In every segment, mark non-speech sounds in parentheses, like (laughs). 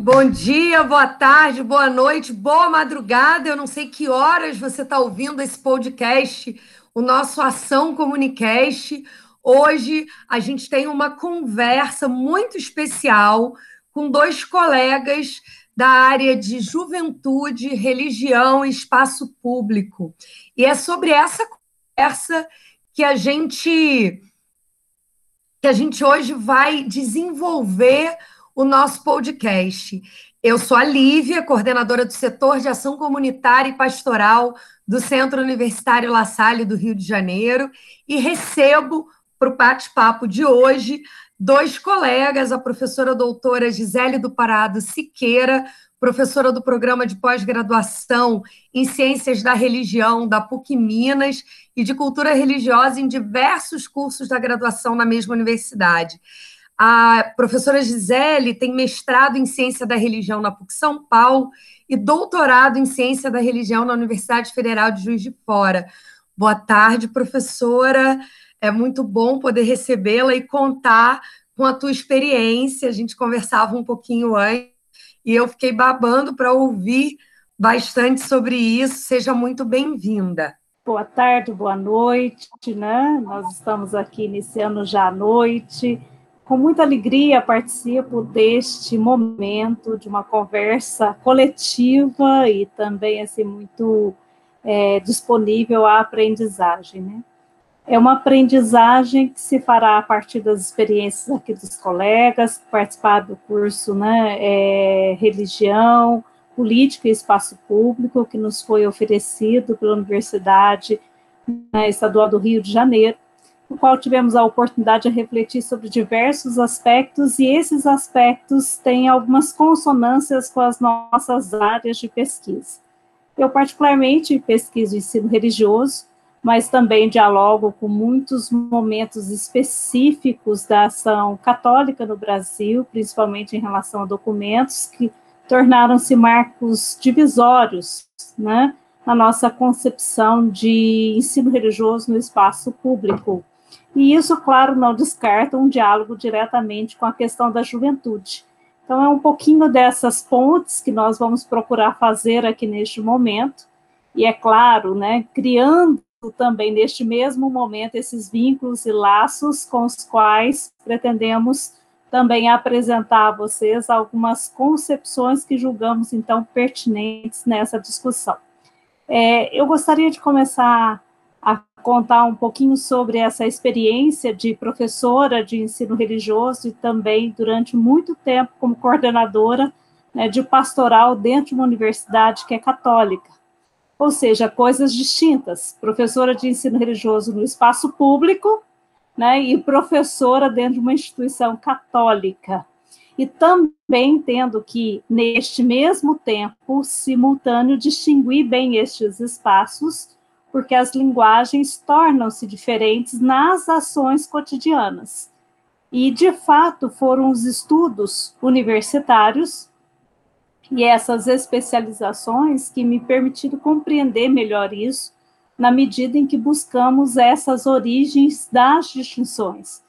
Bom dia, boa tarde, boa noite, boa madrugada. Eu não sei que horas você está ouvindo esse podcast, o nosso Ação Comunicast. Hoje a gente tem uma conversa muito especial com dois colegas da área de juventude, religião e espaço público. E é sobre essa conversa que a gente que a gente hoje vai desenvolver o nosso podcast. Eu sou a Lívia, coordenadora do setor de ação comunitária e pastoral do Centro Universitário La Salle do Rio de Janeiro e recebo para o bate-papo de hoje dois colegas, a professora doutora Gisele do Parado Siqueira, professora do programa de pós-graduação em Ciências da Religião da PUC Minas e de Cultura Religiosa em diversos cursos da graduação na mesma universidade. A professora Gisele tem mestrado em Ciência da Religião na PUC São Paulo e doutorado em Ciência da Religião na Universidade Federal de Juiz de Fora. Boa tarde, professora. É muito bom poder recebê-la e contar com a tua experiência. A gente conversava um pouquinho antes e eu fiquei babando para ouvir bastante sobre isso. Seja muito bem-vinda. Boa tarde, boa noite, né? Nós estamos aqui iniciando já à noite com muita alegria participo deste momento de uma conversa coletiva e também assim muito é, disponível à aprendizagem, né? É uma aprendizagem que se fará a partir das experiências aqui dos colegas, participar do curso, né, é, religião, política e espaço público que nos foi oferecido pela Universidade né, Estadual do Rio de Janeiro no qual tivemos a oportunidade de refletir sobre diversos aspectos, e esses aspectos têm algumas consonâncias com as nossas áreas de pesquisa. Eu, particularmente, pesquiso ensino religioso, mas também dialogo com muitos momentos específicos da ação católica no Brasil, principalmente em relação a documentos que tornaram-se marcos divisórios, né, na nossa concepção de ensino religioso no espaço público. E isso, claro, não descarta um diálogo diretamente com a questão da juventude. Então, é um pouquinho dessas pontes que nós vamos procurar fazer aqui neste momento, e é claro, né, criando também neste mesmo momento esses vínculos e laços com os quais pretendemos também apresentar a vocês algumas concepções que julgamos então pertinentes nessa discussão. É, eu gostaria de começar a contar um pouquinho sobre essa experiência de professora de ensino religioso e também durante muito tempo como coordenadora né, de pastoral dentro de uma universidade que é católica. Ou seja, coisas distintas. Professora de ensino religioso no espaço público, né, e professora dentro de uma instituição católica. E também tendo que, neste mesmo tempo, simultâneo, distinguir bem estes espaços porque as linguagens tornam-se diferentes nas ações cotidianas. E, de fato, foram os estudos universitários e essas especializações que me permitiram compreender melhor isso, na medida em que buscamos essas origens das distinções.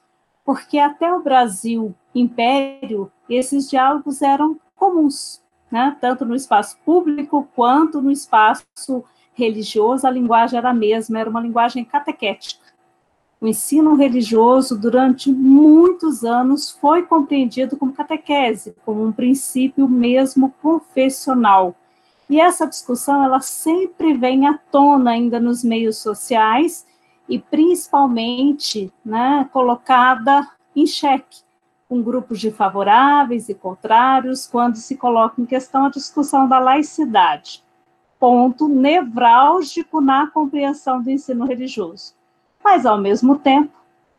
Porque até o Brasil império, esses diálogos eram comuns, né? tanto no espaço público quanto no espaço religioso, a linguagem era a mesma, era uma linguagem catequética. O ensino religioso, durante muitos anos, foi compreendido como catequese, como um princípio mesmo confessional. E essa discussão, ela sempre vem à tona ainda nos meios sociais e principalmente né, colocada em xeque, com grupos de favoráveis e contrários, quando se coloca em questão a discussão da laicidade ponto nevrálgico na compreensão do ensino religioso. Mas, ao mesmo tempo,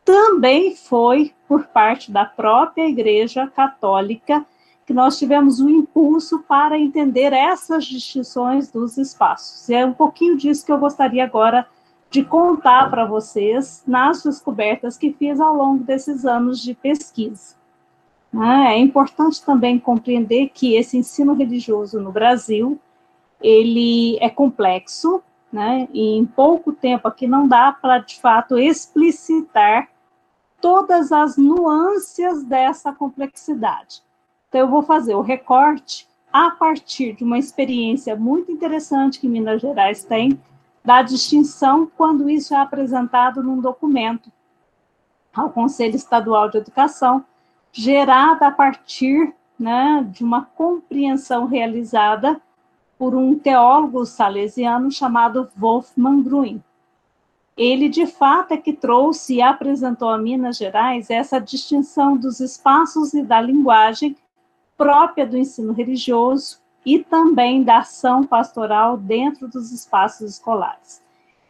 também foi por parte da própria Igreja Católica que nós tivemos o um impulso para entender essas distinções dos espaços. E é um pouquinho disso que eu gostaria agora de contar para vocês nas descobertas que fiz ao longo desses anos de pesquisa. É importante também compreender que esse ensino religioso no Brasil ele é complexo, né? E em pouco tempo aqui não dá para de fato explicitar todas as nuances dessa complexidade. Então eu vou fazer o recorte a partir de uma experiência muito interessante que Minas Gerais tem da distinção quando isso é apresentado num documento ao Conselho Estadual de Educação, gerada a partir né, de uma compreensão realizada por um teólogo salesiano chamado Wolfgang Grün. Ele, de fato, é que trouxe e apresentou a Minas Gerais essa distinção dos espaços e da linguagem própria do ensino religioso e também da ação pastoral dentro dos espaços escolares.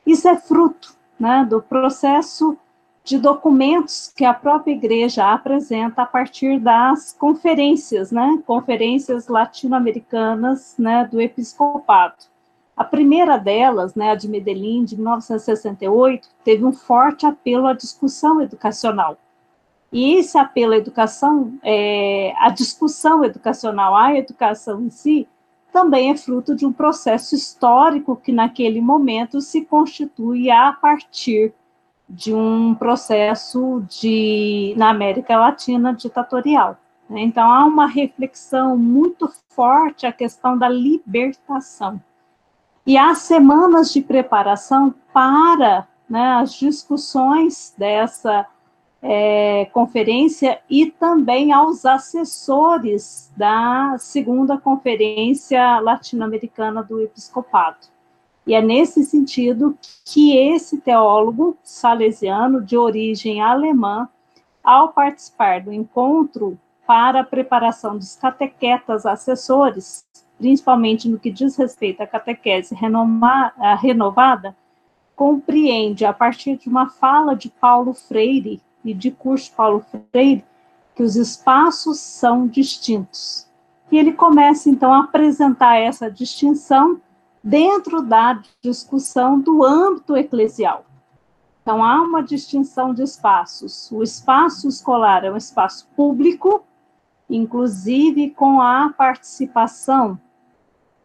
Isso é fruto né, do processo de documentos que a própria igreja apresenta a partir das conferências, né, conferências latino-americanas, né, do episcopado. A primeira delas, né, a de Medellín, de 1968, teve um forte apelo à discussão educacional. E esse apelo à educação, é, à discussão educacional, à educação em si, também é fruto de um processo histórico que naquele momento se constitui a partir de um processo de na América Latina ditatorial. Né? Então há uma reflexão muito forte a questão da libertação. E há semanas de preparação para né, as discussões dessa é, conferência e também aos assessores da segunda conferência latino-americana do episcopado. E é nesse sentido que esse teólogo salesiano, de origem alemã, ao participar do encontro para a preparação dos catequetas assessores, principalmente no que diz respeito à catequese renovada, compreende, a partir de uma fala de Paulo Freire e de curso Paulo Freire, que os espaços são distintos. E ele começa, então, a apresentar essa distinção dentro da discussão do âmbito eclesial. Então, há uma distinção de espaços. O espaço escolar é um espaço público, inclusive com a participação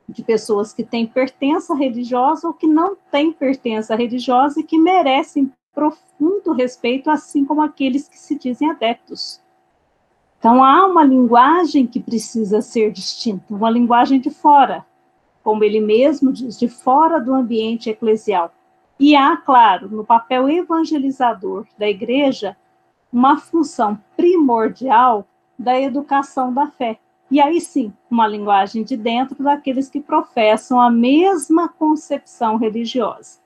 de pessoas que têm pertença religiosa ou que não têm pertença religiosa e que merecem profundo respeito, assim como aqueles que se dizem adeptos. Então, há uma linguagem que precisa ser distinta, uma linguagem de fora, como ele mesmo diz, de fora do ambiente eclesial. E há, claro, no papel evangelizador da igreja, uma função primordial da educação da fé. E aí sim, uma linguagem de dentro daqueles que professam a mesma concepção religiosa.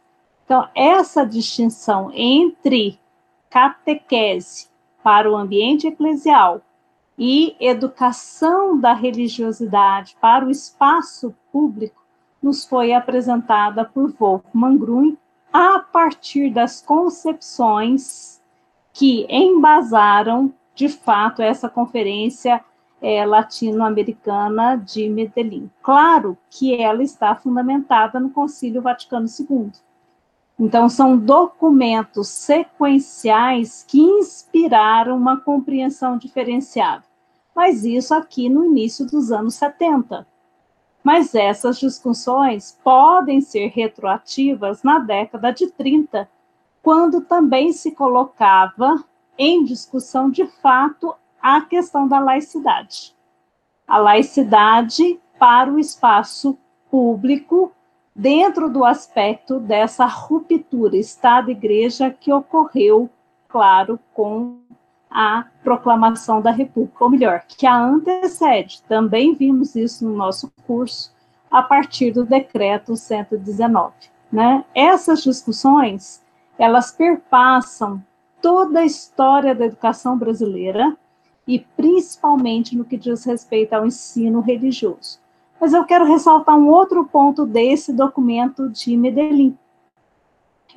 Então, essa distinção entre catequese para o ambiente eclesial e educação da religiosidade para o espaço público nos foi apresentada por Wolfgang Grün a partir das concepções que embasaram, de fato, essa conferência é, latino-americana de Medellín. Claro que ela está fundamentada no Concílio Vaticano II. Então, são documentos sequenciais que inspiraram uma compreensão diferenciada. Mas isso aqui no início dos anos 70. Mas essas discussões podem ser retroativas na década de 30, quando também se colocava em discussão de fato a questão da laicidade. A laicidade para o espaço público dentro do aspecto dessa ruptura Estado-Igreja que ocorreu, claro, com a proclamação da República, ou melhor, que a antecede. Também vimos isso no nosso curso, a partir do decreto 119. Né? Essas discussões, elas perpassam toda a história da educação brasileira e principalmente no que diz respeito ao ensino religioso. Mas eu quero ressaltar um outro ponto desse documento de Medellín.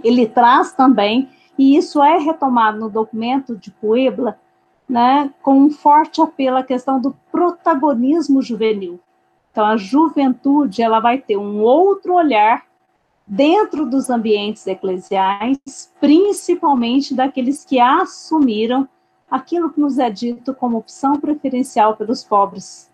Ele traz também, e isso é retomado no documento de Puebla, né, com um forte apelo à questão do protagonismo juvenil. Então, a juventude ela vai ter um outro olhar dentro dos ambientes eclesiais, principalmente daqueles que assumiram aquilo que nos é dito como opção preferencial pelos pobres,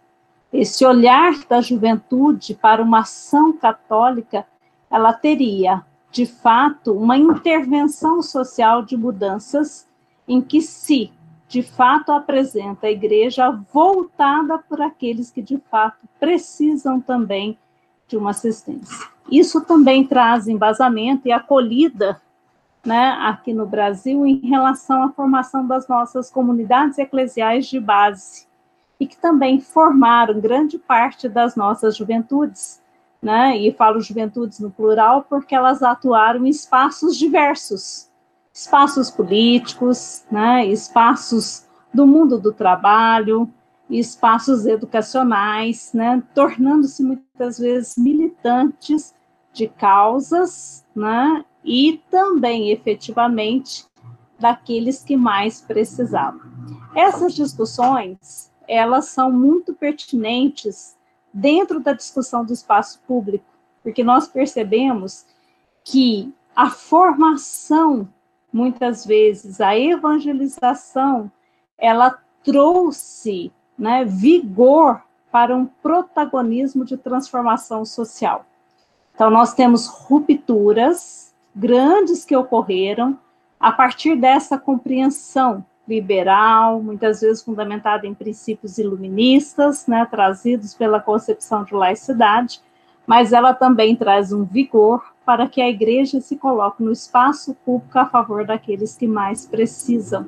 esse olhar da juventude para uma ação católica, ela teria, de fato, uma intervenção social de mudanças em que se, de fato, apresenta a igreja voltada por aqueles que, de fato, precisam também de uma assistência. Isso também traz embasamento e acolhida né, aqui no Brasil em relação à formação das nossas comunidades eclesiais de base e que também formaram grande parte das nossas juventudes, né? E falo juventudes no plural porque elas atuaram em espaços diversos, espaços políticos, né? Espaços do mundo do trabalho, espaços educacionais, né? Tornando-se muitas vezes militantes de causas, né? E também efetivamente daqueles que mais precisavam. Essas discussões elas são muito pertinentes dentro da discussão do espaço público, porque nós percebemos que a formação, muitas vezes, a evangelização, ela trouxe né, vigor para um protagonismo de transformação social. Então, nós temos rupturas grandes que ocorreram a partir dessa compreensão liberal, muitas vezes fundamentada em princípios iluministas, né, trazidos pela concepção de laicidade, mas ela também traz um vigor para que a igreja se coloque no espaço público a favor daqueles que mais precisam.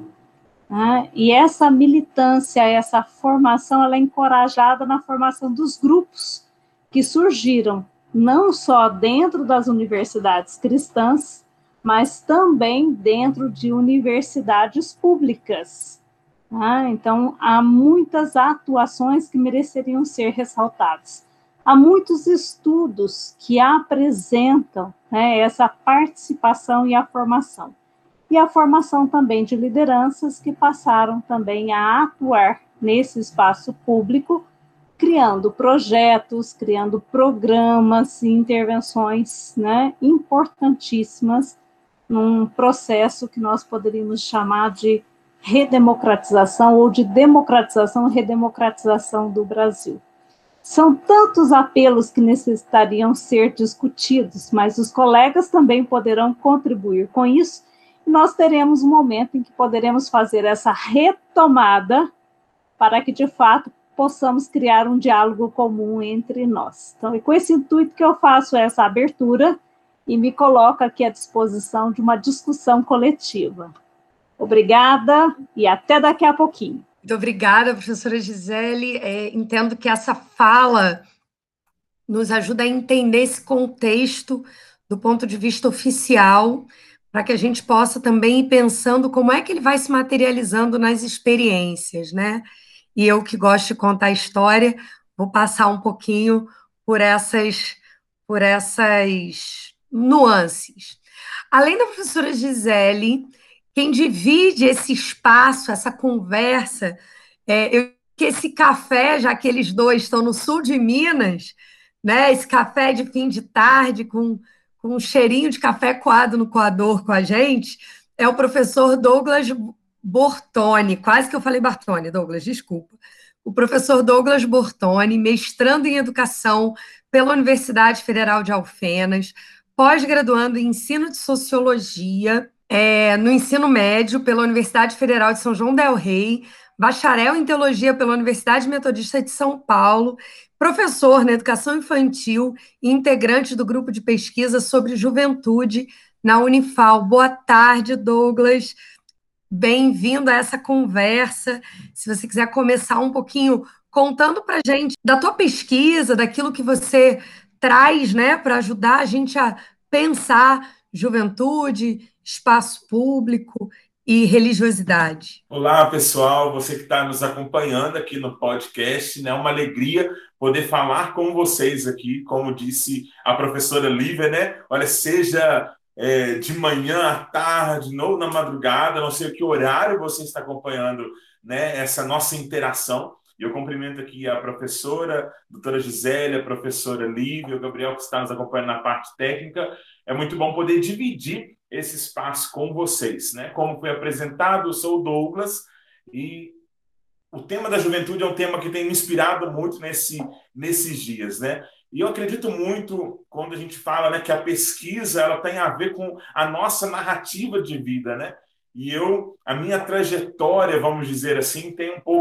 Né? E essa militância, essa formação, ela é encorajada na formação dos grupos que surgiram não só dentro das universidades cristãs, mas também dentro de universidades públicas. Né? Então, há muitas atuações que mereceriam ser ressaltadas. Há muitos estudos que apresentam né, essa participação e a formação. E a formação também de lideranças que passaram também a atuar nesse espaço público, criando projetos, criando programas e intervenções né, importantíssimas num processo que nós poderíamos chamar de redemocratização ou de democratização redemocratização do Brasil. São tantos apelos que necessitariam ser discutidos, mas os colegas também poderão contribuir com isso, nós teremos um momento em que poderemos fazer essa retomada para que, de fato, possamos criar um diálogo comum entre nós. Então, é com esse intuito que eu faço essa abertura e me coloco aqui à disposição de uma discussão coletiva. Obrigada e até daqui a pouquinho. Muito obrigada, professora Gisele. É, entendo que essa fala nos ajuda a entender esse contexto do ponto de vista oficial, para que a gente possa também ir pensando como é que ele vai se materializando nas experiências, né? E eu que gosto de contar a história, vou passar um pouquinho por essas por essas nuances. Além da professora Gisele, quem divide esse espaço, essa conversa, é, eu, que esse café, já que eles dois estão no sul de Minas, né, esse café de fim de tarde com, com um cheirinho de café coado no coador com a gente, é o professor Douglas Bortoni. Quase que eu falei Bartoni, Douglas, desculpa. O professor Douglas Bortoni, mestrando em educação pela Universidade Federal de Alfenas, pós-graduando em ensino de sociologia é, no ensino médio pela Universidade Federal de São João del Rei, bacharel em teologia pela Universidade Metodista de São Paulo, professor na educação infantil e integrante do grupo de pesquisa sobre juventude na Unifal. Boa tarde, Douglas. Bem-vindo a essa conversa. Se você quiser começar um pouquinho contando para gente da tua pesquisa, daquilo que você traz, né, para ajudar a gente a pensar juventude, espaço público e religiosidade. Olá, pessoal, você que está nos acompanhando aqui no podcast, né? uma alegria poder falar com vocês aqui, como disse a professora Lívia, né? Olha, seja é, de manhã à tarde, ou na madrugada, não sei que horário você está acompanhando né, essa nossa interação, e eu cumprimento aqui a professora, doutora Gisele, a professora Lívia, o Gabriel, que está nos acompanhando na parte técnica. É muito bom poder dividir esse espaço com vocês. Né? Como foi apresentado, eu sou o Douglas e o tema da juventude é um tema que tem me inspirado muito nesse, nesses dias, né? E eu acredito muito quando a gente fala né, que a pesquisa ela tem a ver com a nossa narrativa de vida, né? E eu, a minha trajetória, vamos dizer assim, tem um pouco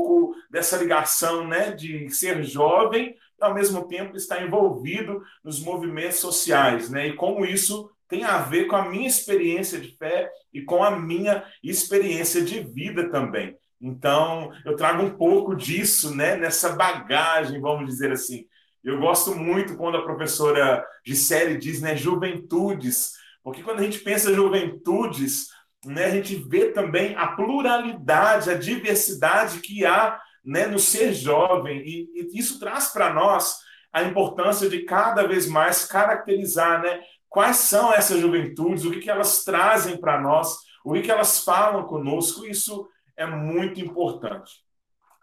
dessa ligação, né, de ser jovem, e ao mesmo tempo estar envolvido nos movimentos sociais, né? E como isso tem a ver com a minha experiência de fé e com a minha experiência de vida também. Então, eu trago um pouco disso, né, nessa bagagem, vamos dizer assim. Eu gosto muito quando a professora Gisele diz, né, juventudes, porque quando a gente pensa juventudes, né, a gente vê também a pluralidade, a diversidade que há né, no ser jovem, e, e isso traz para nós a importância de cada vez mais caracterizar né, quais são essas juventudes, o que, que elas trazem para nós, o que, que elas falam conosco, isso é muito importante.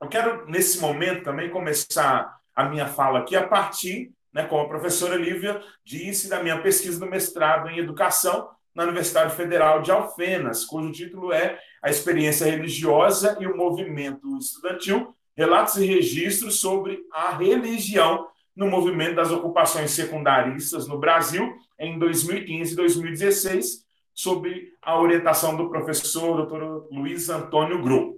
Eu quero, nesse momento, também começar a minha fala aqui a partir, né, como a professora Lívia disse, da minha pesquisa do mestrado em educação na Universidade Federal de Alfenas, cujo título é A Experiência Religiosa e o Movimento Estudantil, Relatos e Registros sobre a Religião no Movimento das Ocupações Secundaristas no Brasil, em 2015 e 2016, sob a orientação do professor Dr. Luiz Antônio Grupo.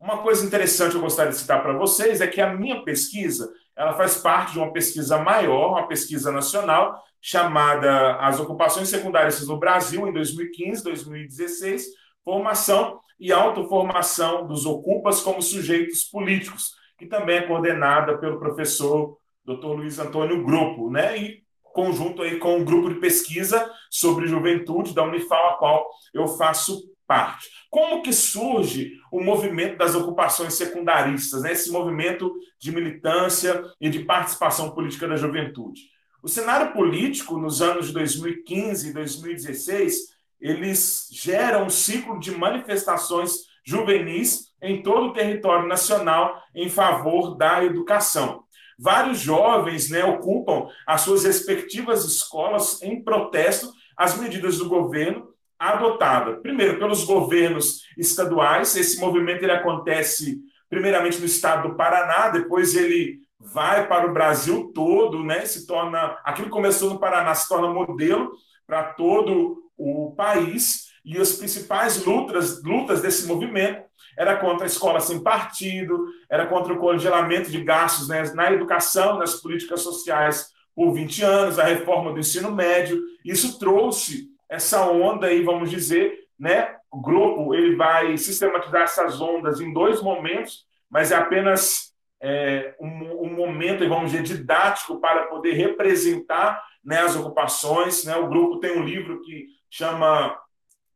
Uma coisa interessante que eu gostaria de citar para vocês é que a minha pesquisa ela faz parte de uma pesquisa maior, uma pesquisa nacional, chamada As Ocupações Secundárias no Brasil, em 2015, 2016, Formação e Autoformação dos Ocupas como Sujeitos Políticos, que também é coordenada pelo professor Dr. Luiz Antônio Grupo, né? E conjunto aí com um grupo de pesquisa sobre juventude da Unifal, a qual eu faço parte. Como que surge o movimento das ocupações secundaristas, né? esse movimento de militância e de participação política da juventude? O cenário político nos anos 2015 e 2016, eles geram um ciclo de manifestações juvenis em todo o território nacional em favor da educação. Vários jovens né, ocupam as suas respectivas escolas em protesto às medidas do governo adotada, primeiro, pelos governos estaduais. Esse movimento ele acontece primeiramente no estado do Paraná, depois ele vai para o Brasil todo, né? Se torna aquilo que começou no Paraná se torna modelo para todo o país e as principais lutas, lutas desse movimento era contra a escola sem partido, era contra o congelamento de gastos né, na educação, nas políticas sociais por 20 anos, a reforma do ensino médio. Isso trouxe essa onda aí, vamos dizer, né? O grupo ele vai sistematizar essas ondas em dois momentos, mas é apenas é, um, um, momento, vamos dizer, didático para poder representar né, as ocupações. Né? O grupo tem um livro que chama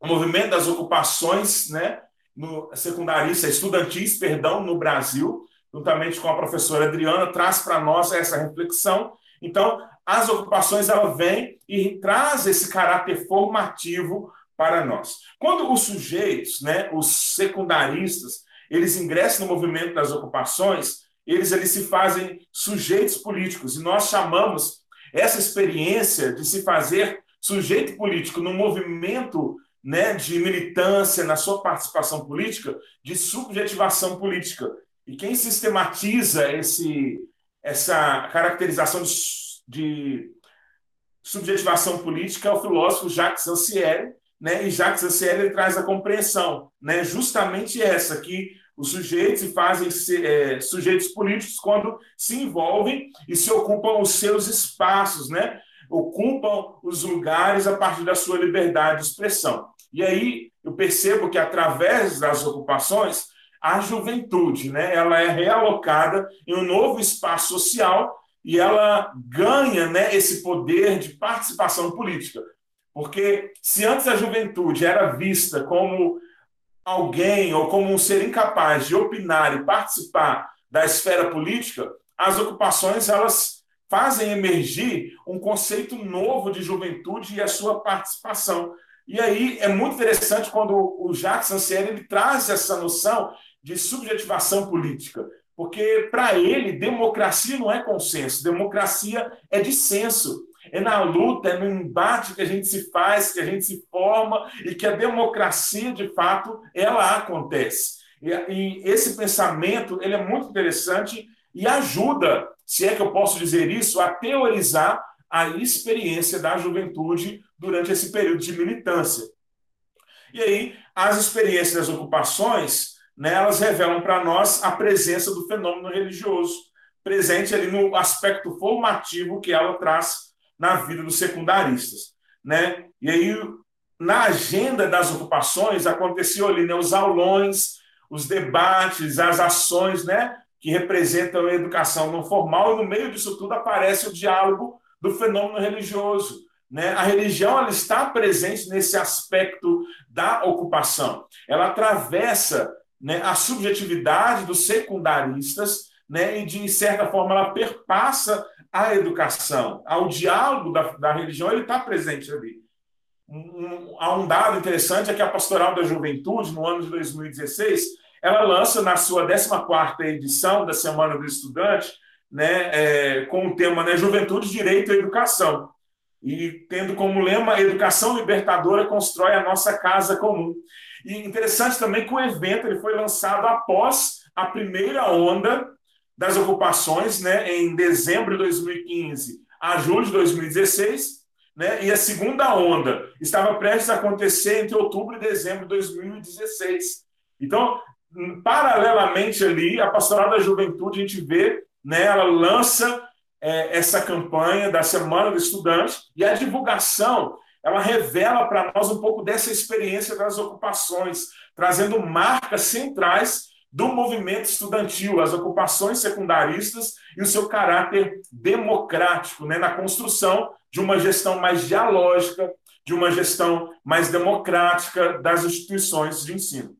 O Movimento das Ocupações, né? no secundarista, estudantis, perdão, no Brasil, juntamente com a professora Adriana, traz para nós essa reflexão. Então, as ocupações ela vem e traz esse caráter formativo para nós. Quando os sujeitos, né, os secundaristas, eles ingressam no movimento das ocupações, eles, eles se fazem sujeitos políticos, e nós chamamos essa experiência de se fazer sujeito político no movimento né, de militância, na sua participação política, de subjetivação política. E quem sistematiza esse, essa caracterização de de subjetivação política é o filósofo Jacques Rancière, né? E Jacques ele traz a compreensão, né? Justamente essa que os sujeitos se fazem é, sujeitos políticos quando se envolvem e se ocupam os seus espaços, né? Ocupam os lugares a partir da sua liberdade de expressão. E aí eu percebo que através das ocupações a juventude, né? Ela é realocada em um novo espaço social e ela ganha né, esse poder de participação política. Porque se antes a juventude era vista como alguém ou como um ser incapaz de opinar e participar da esfera política, as ocupações elas fazem emergir um conceito novo de juventude e a sua participação. E aí é muito interessante quando o Jacques Rancière ele traz essa noção de subjetivação política. Porque, para ele, democracia não é consenso, democracia é dissenso. É na luta, é no embate que a gente se faz, que a gente se forma e que a democracia, de fato, ela acontece. E, e esse pensamento ele é muito interessante e ajuda, se é que eu posso dizer isso, a teorizar a experiência da juventude durante esse período de militância. E aí, as experiências das ocupações, né, elas revelam para nós a presença do fenômeno religioso, presente ali no aspecto formativo que ela traz na vida dos secundaristas. Né? E aí, na agenda das ocupações, aconteceu ali né, os aulões, os debates, as ações né, que representam a educação não formal, e no meio disso tudo aparece o diálogo do fenômeno religioso. Né? A religião ela está presente nesse aspecto da ocupação. Ela atravessa né, a subjetividade dos secundaristas né, e, de certa forma, ela perpassa a educação. O diálogo da, da religião ele está presente ali. Um, há um dado interessante é que a Pastoral da Juventude, no ano de 2016, ela lança na sua 14ª edição da Semana do Estudante, né, é, com o tema né, Juventude, Direito e Educação. E tendo como lema Educação Libertadora constrói a nossa casa comum. E interessante também que o evento ele foi lançado após a primeira onda das ocupações, né, em dezembro de 2015 a julho de 2016, né, e a segunda onda estava prestes a acontecer entre outubro e dezembro de 2016. Então, paralelamente ali, a Pastoral da Juventude, a gente vê, né, ela lança é, essa campanha da Semana do Estudante e a divulgação ela revela para nós um pouco dessa experiência das ocupações, trazendo marcas centrais do movimento estudantil, as ocupações secundaristas e o seu caráter democrático, né, na construção de uma gestão mais dialógica, de uma gestão mais democrática das instituições de ensino.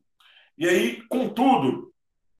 E aí, contudo,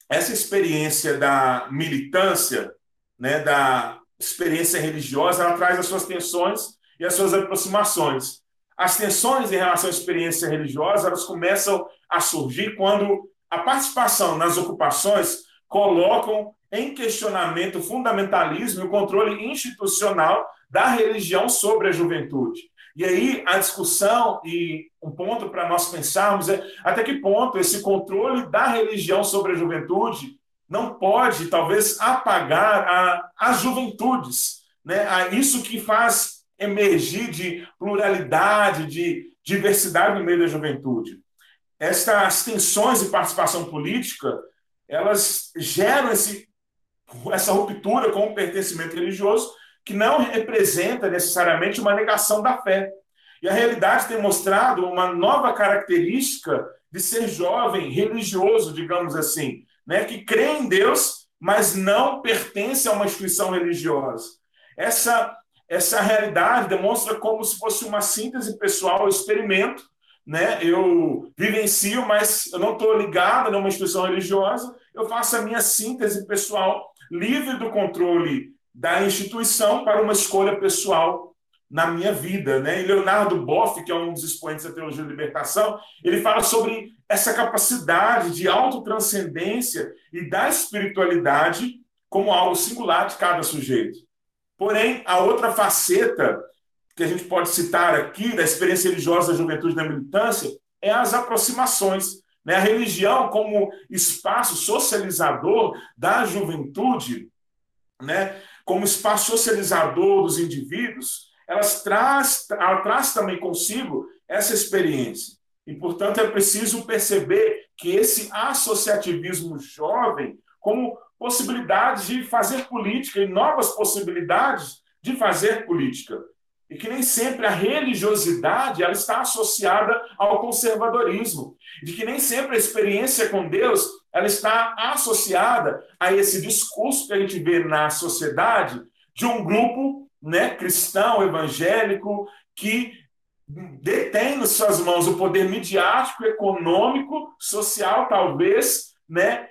essa experiência da militância, né, da experiência religiosa, ela traz as suas tensões e as suas aproximações. As tensões em relação à experiência religiosa, elas começam a surgir quando a participação nas ocupações colocam em questionamento o fundamentalismo e o controle institucional da religião sobre a juventude. E aí a discussão e um ponto para nós pensarmos é até que ponto esse controle da religião sobre a juventude não pode, talvez, apagar a, as juventudes, né? a isso que faz emergir de pluralidade, de diversidade no meio da juventude estas tensões de participação política, elas geram esse, essa ruptura com o pertencimento religioso, que não representa necessariamente uma negação da fé. E a realidade tem mostrado uma nova característica de ser jovem religioso, digamos assim, né, que crê em Deus, mas não pertence a uma instituição religiosa. Essa essa realidade demonstra como se fosse uma síntese pessoal, experimento né? Eu vivencio, mas eu não estou ligado a uma instituição religiosa. Eu faço a minha síntese pessoal, livre do controle da instituição para uma escolha pessoal na minha vida, né? E Leonardo Boff, que é um dos expoentes da teologia da libertação, ele fala sobre essa capacidade de autotranscendência e da espiritualidade como algo singular de cada sujeito. Porém, a outra faceta que a gente pode citar aqui da experiência religiosa da juventude da militância é as aproximações. Né? A religião, como espaço socializador da juventude, né? Como espaço socializador dos indivíduos, elas traz, ela traz também consigo essa experiência. E, portanto, é preciso perceber que esse associativismo jovem, como possibilidade de fazer política e novas possibilidades de fazer política e que nem sempre a religiosidade ela está associada ao conservadorismo, de que nem sempre a experiência com Deus ela está associada a esse discurso que a gente vê na sociedade de um grupo né, cristão, evangélico, que detém nas suas mãos o poder midiático, econômico, social, talvez, né,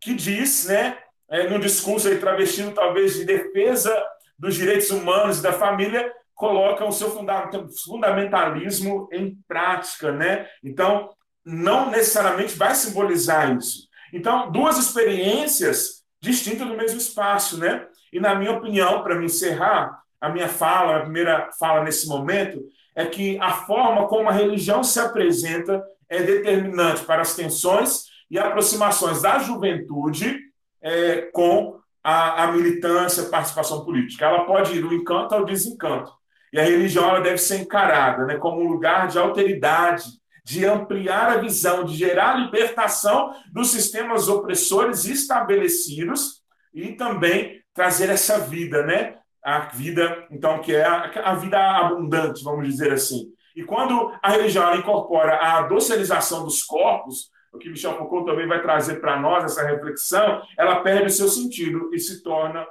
que diz, né, é, no discurso aí travestido talvez de defesa dos direitos humanos e da família, colocam o seu fundamentalismo em prática, né? Então, não necessariamente vai simbolizar isso. Então, duas experiências distintas no mesmo espaço, né? E na minha opinião, para me encerrar a minha fala, a primeira fala nesse momento, é que a forma como a religião se apresenta é determinante para as tensões e aproximações da juventude é, com a, a militância, participação política. Ela pode ir do encanto ao desencanto. E a religião ela deve ser encarada né, como um lugar de alteridade, de ampliar a visão, de gerar libertação dos sistemas opressores estabelecidos e também trazer essa vida, né? A vida, então, que é a, a vida abundante, vamos dizer assim. E quando a religião incorpora a docilização dos corpos, o que Michel Foucault também vai trazer para nós essa reflexão, ela perde o seu sentido e se torna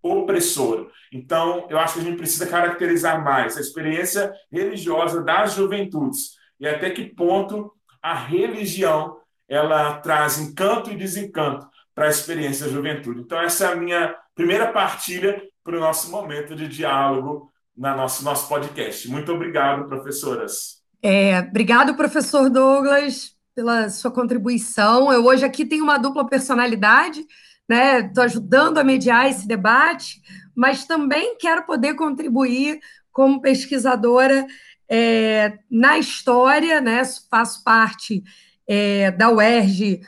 opressora. Então, eu acho que a gente precisa caracterizar mais a experiência religiosa das juventudes e até que ponto a religião ela traz encanto e desencanto para a experiência da juventude. Então, essa é a minha primeira partilha para o nosso momento de diálogo na nosso, nosso podcast. Muito obrigado, professoras. É, obrigado, professor Douglas pela sua contribuição. Eu hoje aqui tenho uma dupla personalidade, né? Estou ajudando a mediar esse debate, mas também quero poder contribuir como pesquisadora é, na história, né? Faço parte é, da UERJ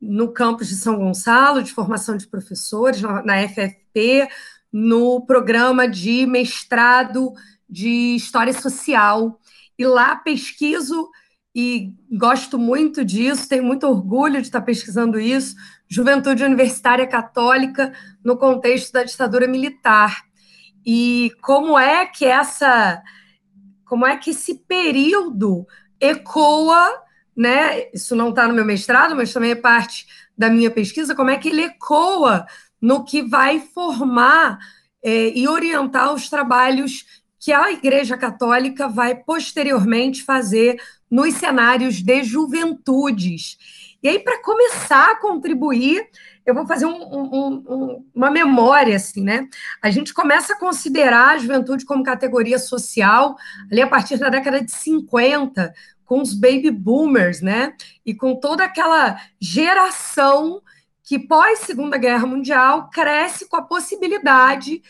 no campus de São Gonçalo, de formação de professores, na, na FFP, no programa de mestrado de História Social. E lá pesquiso e gosto muito disso, tenho muito orgulho de estar pesquisando isso. Juventude Universitária Católica no contexto da ditadura militar. E como é que essa como é que esse período ecoa, né? Isso não está no meu mestrado, mas também é parte da minha pesquisa, como é que ele ecoa no que vai formar é, e orientar os trabalhos que a Igreja Católica vai posteriormente fazer nos cenários de juventudes. E aí, para começar a contribuir, eu vou fazer um, um, um, uma memória, assim, né? A gente começa a considerar a juventude como categoria social ali a partir da década de 50, com os baby boomers, né? E com toda aquela geração que, pós Segunda Guerra Mundial, cresce com a possibilidade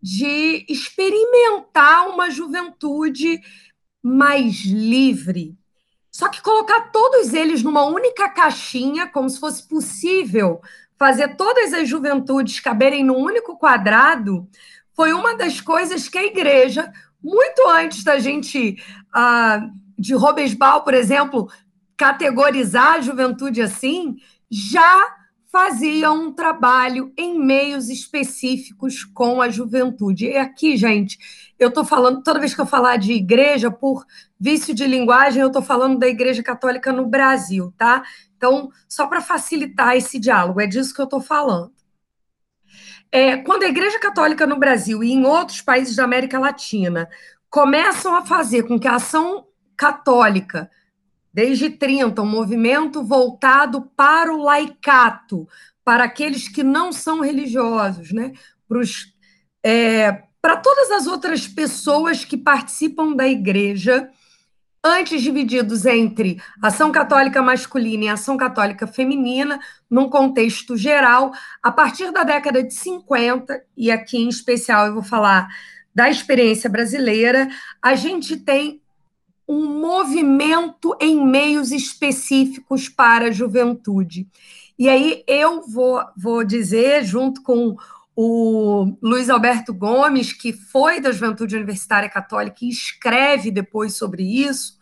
de experimentar uma juventude mais livre. Só que colocar todos eles numa única caixinha, como se fosse possível fazer todas as juventudes caberem num único quadrado, foi uma das coisas que a igreja, muito antes da gente, uh, de Robesbal, por exemplo, categorizar a juventude assim, já fazia um trabalho em meios específicos com a juventude. E aqui, gente, eu estou falando, toda vez que eu falar de igreja, por vício de linguagem, eu estou falando da Igreja Católica no Brasil, tá? Então, só para facilitar esse diálogo, é disso que eu estou falando. É, quando a Igreja Católica no Brasil e em outros países da América Latina começam a fazer com que a ação católica desde 30, um movimento voltado para o laicato, para aqueles que não são religiosos, né? é, para todas as outras pessoas que participam da igreja, antes divididos entre ação católica masculina e ação católica feminina, num contexto geral, a partir da década de 50, e aqui em especial eu vou falar da experiência brasileira, a gente tem um movimento em meios específicos para a juventude. E aí eu vou, vou dizer, junto com o Luiz Alberto Gomes, que foi da Juventude Universitária Católica e escreve depois sobre isso,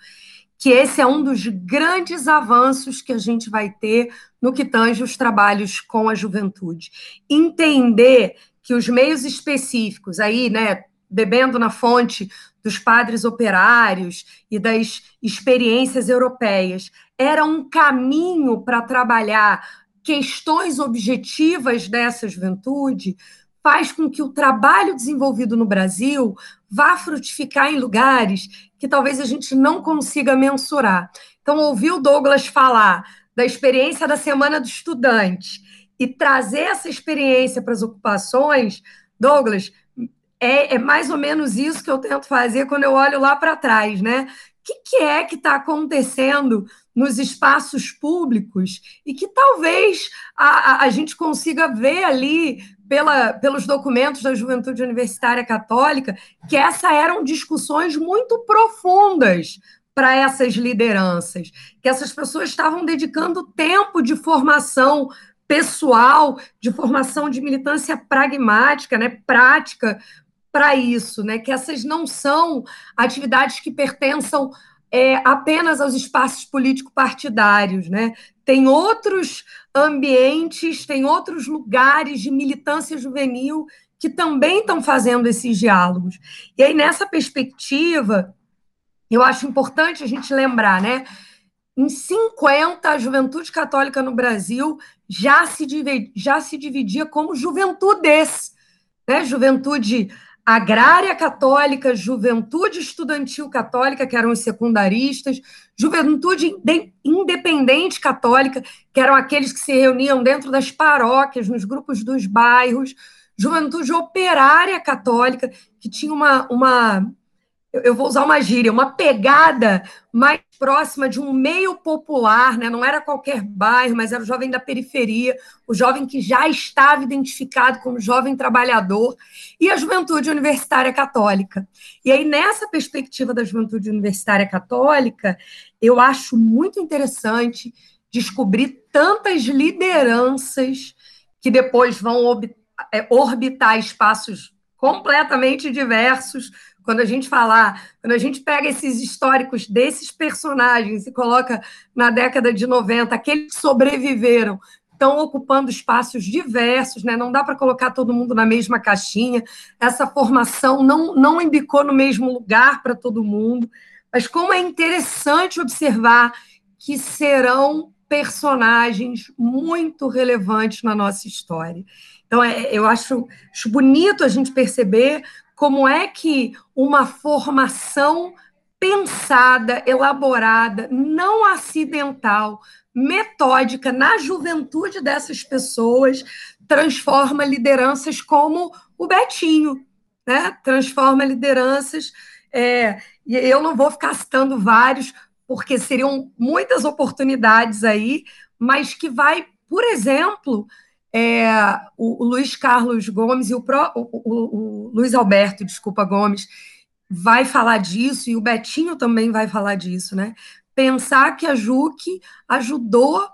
que esse é um dos grandes avanços que a gente vai ter no que tange os trabalhos com a juventude. Entender que os meios específicos, aí, né, bebendo na fonte dos padres operários e das experiências europeias, era um caminho para trabalhar questões objetivas dessa juventude, faz com que o trabalho desenvolvido no Brasil vá frutificar em lugares que talvez a gente não consiga mensurar. Então, ouvir o Douglas falar da experiência da Semana do Estudante e trazer essa experiência para as ocupações, Douglas, é, é, mais ou menos isso que eu tento fazer quando eu olho lá para trás, né? O que, que é que está acontecendo nos espaços públicos e que talvez a, a, gente consiga ver ali pela, pelos documentos da Juventude Universitária Católica que essas eram discussões muito profundas para essas lideranças, que essas pessoas estavam dedicando tempo de formação pessoal, de formação de militância pragmática, né, prática para isso, né, que essas não são atividades que pertençam é, apenas aos espaços político-partidários, né? Tem outros ambientes, tem outros lugares de militância juvenil que também estão fazendo esses diálogos. E aí, nessa perspectiva, eu acho importante a gente lembrar, né? Em 50, a juventude católica no Brasil já se, já se dividia como juventudes, né? Juventude agrária católica, juventude estudantil católica, que eram os secundaristas, juventude independente católica, que eram aqueles que se reuniam dentro das paróquias, nos grupos dos bairros, juventude operária católica, que tinha uma, uma eu vou usar uma gíria, uma pegada mais próxima de um meio popular, né? não era qualquer bairro, mas era o jovem da periferia, o jovem que já estava identificado como jovem trabalhador, e a juventude universitária católica. E aí, nessa perspectiva da juventude universitária católica, eu acho muito interessante descobrir tantas lideranças que depois vão é, orbitar espaços completamente diversos, quando a gente falar, quando a gente pega esses históricos desses personagens e coloca na década de 90, aqueles que sobreviveram, estão ocupando espaços diversos, né? não dá para colocar todo mundo na mesma caixinha, essa formação não, não indicou no mesmo lugar para todo mundo, mas como é interessante observar que serão personagens muito relevantes na nossa história. Então, é, eu acho, acho bonito a gente perceber como é que uma formação pensada, elaborada, não acidental, metódica na juventude dessas pessoas transforma lideranças como o Betinho, né? Transforma lideranças. É, e eu não vou ficar citando vários, porque seriam muitas oportunidades aí, mas que vai, por exemplo, é, o, o, Luiz Carlos Gomes e o, Pro, o, o, Luiz Alberto, desculpa, Gomes, vai falar disso, e o Betinho também vai falar disso, né? Pensar que a Juque ajudou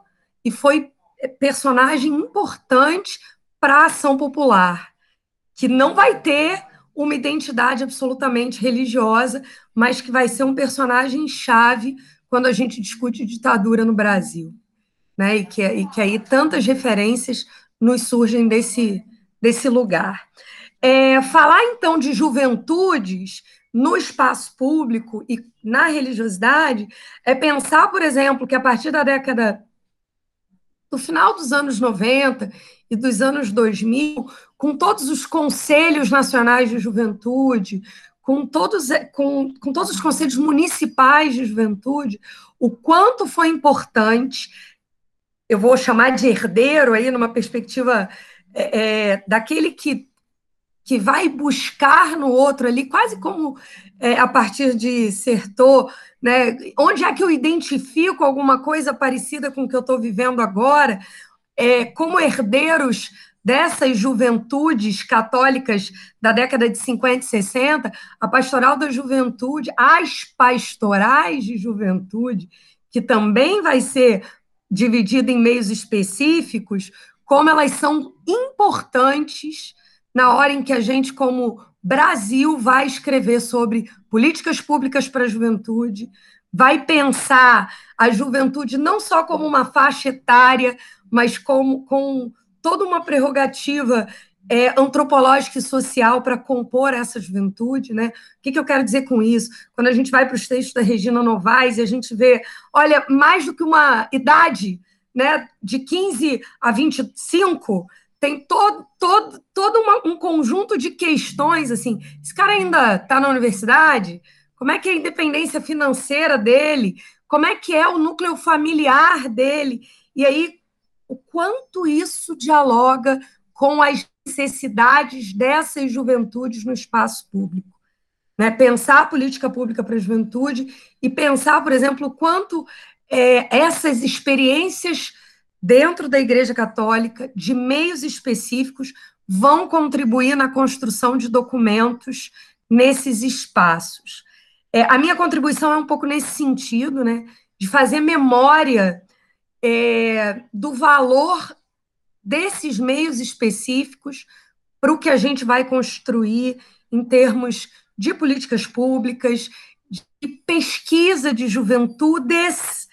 e foi personagem importante para a ação popular, que não vai ter uma identidade absolutamente religiosa, mas que vai ser um personagem chave quando a gente discute ditadura no Brasil. Né? E, que, e que aí tantas referências nos surgem desse, desse lugar. É, falar então de juventudes no espaço público e na religiosidade é pensar, por exemplo, que a partir da década do final dos anos 90 e dos anos 2000, com todos os conselhos nacionais de juventude, com todos, com, com todos os conselhos municipais de juventude, o quanto foi importante eu vou chamar de herdeiro aí, numa perspectiva é, é, daquele que, que vai buscar no outro ali, quase como é, a partir de Sertor, né? Onde é que eu identifico alguma coisa parecida com o que eu estou vivendo agora? É, como herdeiros dessas juventudes católicas da década de 50 e 60, a pastoral da juventude, as pastorais de juventude, que também vai ser dividida em meios específicos, como elas são importantes na hora em que a gente, como Brasil, vai escrever sobre políticas públicas para a juventude, vai pensar a juventude não só como uma faixa etária, mas como com toda uma prerrogativa é, antropológica e social para compor essa juventude, né? O que, que, eu quero dizer com isso? Quando a gente vai para os textos da Regina Novaes e a gente vê, olha, mais do que uma idade, né, de 15 a 25, tem todo, todo, todo uma, um conjunto de questões, assim, esse cara ainda está na universidade? Como é que é a independência financeira dele? Como é que é o núcleo familiar dele? E aí, o quanto isso dialoga com as necessidades dessas juventudes no espaço público. Né? Pensar a política pública para a juventude e pensar, por exemplo, quanto é, essas experiências dentro da Igreja Católica, de meios específicos, vão contribuir na construção de documentos nesses espaços. É, a minha contribuição é um pouco nesse sentido, né? De fazer memória é, do valor desses meios específicos para o que a gente vai construir em termos de políticas públicas, de pesquisa de juventudes,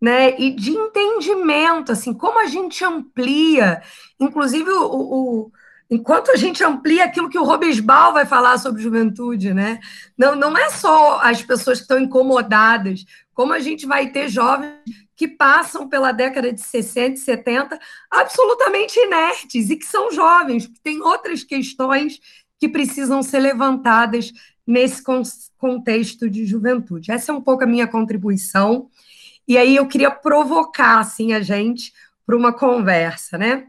né, e de entendimento, assim, como a gente amplia, inclusive o, o enquanto a gente amplia aquilo que o Robesbal vai falar sobre juventude, né? Não, não é só as pessoas que estão incomodadas, como a gente vai ter jovens que passam pela década de 60 e 70 absolutamente inertes e que são jovens, que têm outras questões que precisam ser levantadas nesse contexto de juventude. Essa é um pouco a minha contribuição. E aí eu queria provocar assim a gente para uma conversa, né?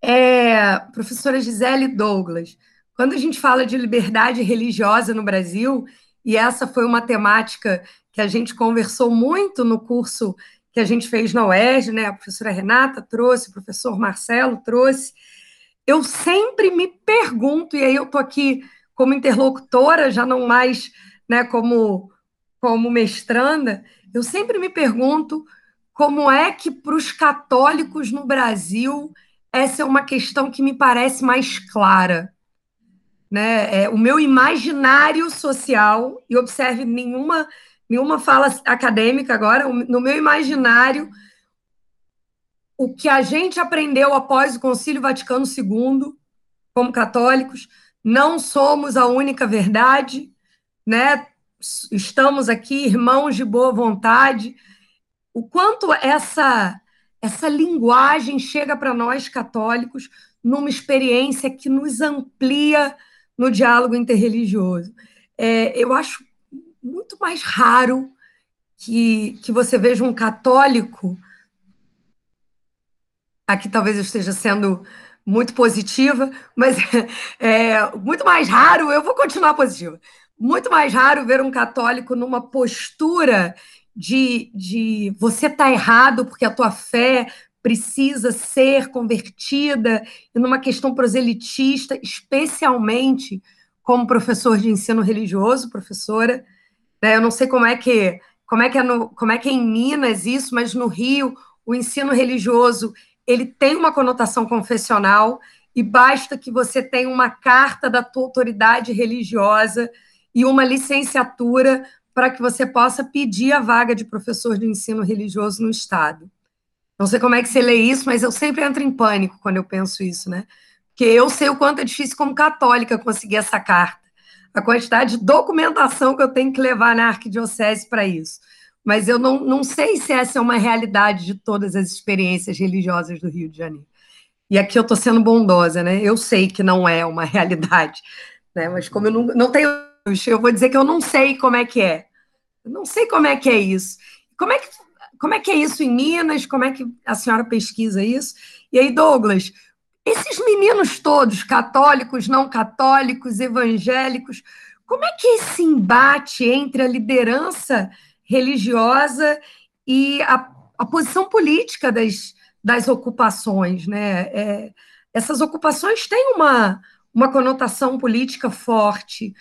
É, professora Gisele Douglas, quando a gente fala de liberdade religiosa no Brasil, e essa foi uma temática que a gente conversou muito no curso que a gente fez na UERJ, né? A professora Renata trouxe, o professor Marcelo trouxe. Eu sempre me pergunto, e aí eu estou aqui como interlocutora, já não mais né, como, como mestranda, eu sempre me pergunto como é que para os católicos no Brasil essa é uma questão que me parece mais clara. Né? É, o meu imaginário social, e observe nenhuma, nenhuma fala acadêmica agora, no meu imaginário, o que a gente aprendeu após o Concílio Vaticano II, como católicos, não somos a única verdade, né? Estamos aqui, irmãos de boa vontade. O quanto essa essa linguagem chega para nós católicos numa experiência que nos amplia no diálogo interreligioso. É, eu acho muito mais raro que, que você veja um católico. Aqui talvez eu esteja sendo muito positiva, mas (laughs) é muito mais raro, eu vou continuar positiva, muito mais raro ver um católico numa postura de, de você tá errado porque a tua fé precisa ser convertida, e numa questão proselitista, especialmente como professor de ensino religioso, professora. Né? Eu não sei como é que como é que é, no, como é que é em Minas isso, mas no Rio o ensino religioso ele tem uma conotação confessional e basta que você tenha uma carta da tua autoridade religiosa e uma licenciatura para que você possa pedir a vaga de professor de ensino religioso no Estado. Não sei como é que você lê isso, mas eu sempre entro em pânico quando eu penso isso, né? Porque eu sei o quanto é difícil como católica conseguir essa carta. A quantidade de documentação que eu tenho que levar na arquidiocese para isso. Mas eu não, não sei se essa é uma realidade de todas as experiências religiosas do Rio de Janeiro. E aqui eu estou sendo bondosa, né? Eu sei que não é uma (laughs) realidade, né? Mas como eu não, não tenho eu vou dizer que eu não sei como é que é. Eu não sei como é que é isso. Como é que, como é que é isso em Minas? Como é que a senhora pesquisa isso? E aí, Douglas, esses meninos todos, católicos, não católicos, evangélicos, como é que é esse embate entre a liderança religiosa e a, a posição política das, das ocupações, né? É, essas ocupações têm uma, uma conotação política forte.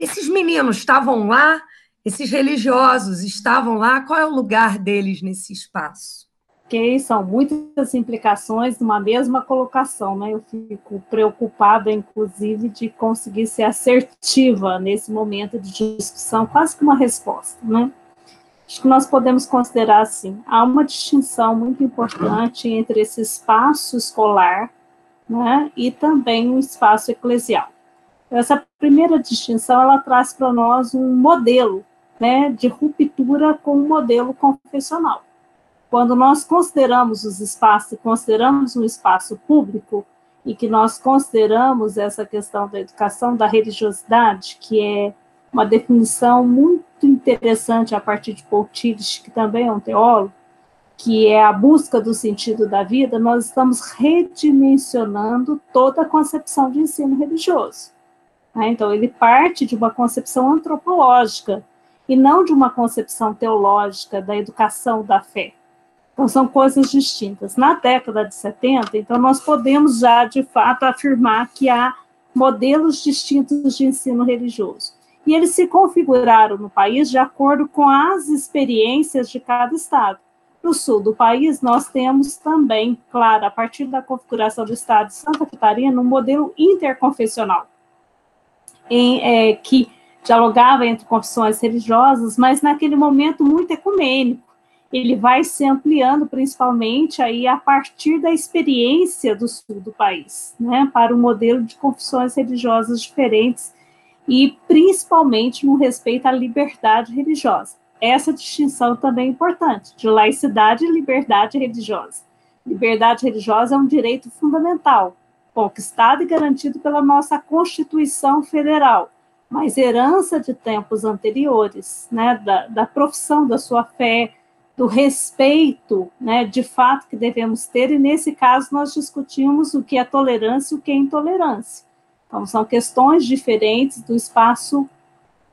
Esses meninos estavam lá, esses religiosos estavam lá, qual é o lugar deles nesse espaço? Ok, são muitas implicações numa mesma colocação, né? Eu fico preocupada, inclusive, de conseguir ser assertiva nesse momento de discussão, quase que uma resposta, né? Acho que nós podemos considerar assim: há uma distinção muito importante entre esse espaço escolar né, e também o espaço eclesial. Essa primeira distinção, ela traz para nós um modelo, né, de ruptura com o modelo confessional. Quando nós consideramos os espaços, consideramos um espaço público, e que nós consideramos essa questão da educação da religiosidade, que é uma definição muito interessante a partir de Paul Tillich, que também é um teólogo, que é a busca do sentido da vida, nós estamos redimensionando toda a concepção de ensino religioso. Né? Então, ele parte de uma concepção antropológica e não de uma concepção teológica da educação da fé. Então, são coisas distintas. Na década de 70, então, nós podemos já, de fato, afirmar que há modelos distintos de ensino religioso. e eles se configuraram no país de acordo com as experiências de cada estado. No sul do país, nós temos também, claro, a partir da configuração do estado de Santa Catarina, um modelo interconfessional, em, é, que dialogava entre confissões religiosas, mas naquele momento muito ecumênico. Ele vai se ampliando, principalmente aí a partir da experiência do sul do país, né, para um modelo de confissões religiosas diferentes e principalmente no respeito à liberdade religiosa. Essa distinção também é importante, de laicidade e liberdade religiosa. Liberdade religiosa é um direito fundamental, conquistado e garantido pela nossa Constituição Federal, mas herança de tempos anteriores, né, da, da profissão da sua fé, do respeito, né, de fato que devemos ter, e nesse caso nós discutimos o que é tolerância e o que é intolerância. Então, são questões diferentes do espaço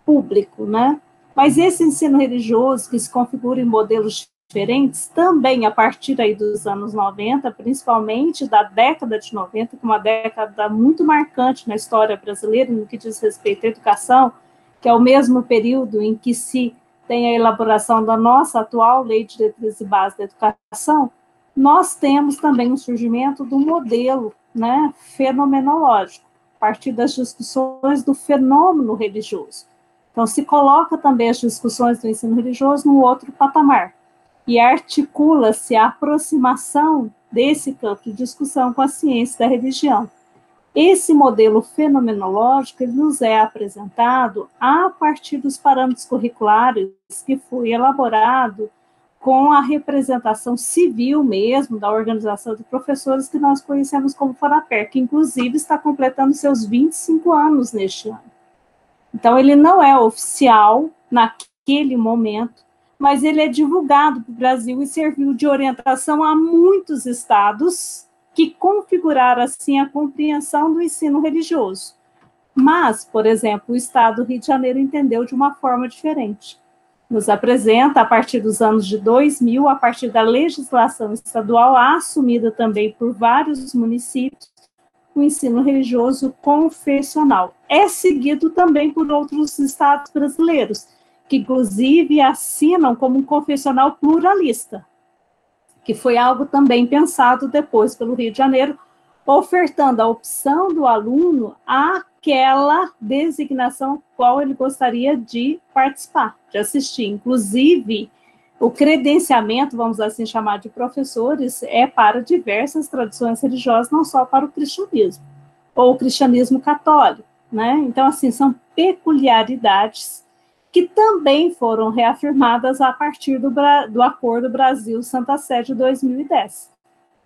público, né? Mas esse ensino religioso, que se configura em modelos diferentes, também a partir aí dos anos 90, principalmente da década de 90, que é uma década muito marcante na história brasileira no que diz respeito à educação, que é o mesmo período em que se tem a elaboração da nossa atual Lei de Diretrizes e Base da Educação, nós temos também o surgimento do modelo né, fenomenológico, partir das discussões do fenômeno religioso. Então, se coloca também as discussões do ensino religioso num outro patamar, e articula-se a aproximação desse campo de discussão com a ciência da religião. Esse modelo fenomenológico nos é apresentado a partir dos parâmetros curriculares que foi elaborado com a representação civil mesmo da organização de professores que nós conhecemos como Foraper, que inclusive está completando seus 25 anos neste ano. Então, ele não é oficial naquele momento, mas ele é divulgado para o Brasil e serviu de orientação a muitos estados que configuraram, assim, a compreensão do ensino religioso. Mas, por exemplo, o estado do Rio de Janeiro entendeu de uma forma diferente nos apresenta, a partir dos anos de 2000, a partir da legislação estadual, assumida também por vários municípios, o ensino religioso confessional. É seguido também por outros estados brasileiros, que inclusive assinam como um confessional pluralista, que foi algo também pensado depois pelo Rio de Janeiro, ofertando a opção do aluno aquela designação qual ele gostaria de participar, de assistir. Inclusive, o credenciamento, vamos assim chamar de professores, é para diversas tradições religiosas, não só para o cristianismo, ou o cristianismo católico, né? Então, assim, são peculiaridades que também foram reafirmadas a partir do, do Acordo Brasil-Santa Sé de 2010,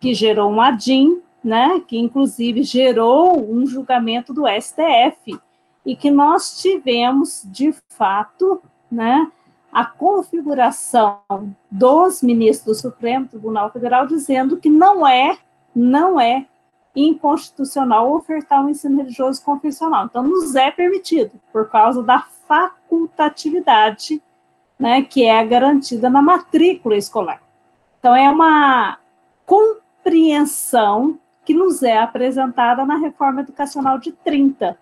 que gerou um ADIM, né, que inclusive gerou um julgamento do STF e que nós tivemos de fato, né, a configuração dos ministros do Supremo Tribunal Federal dizendo que não é, não é inconstitucional ofertar um ensino religioso confessional. Então, nos é permitido, por causa da facultatividade, né, que é garantida na matrícula escolar. Então, é uma compreensão que nos é apresentada na reforma educacional de 30,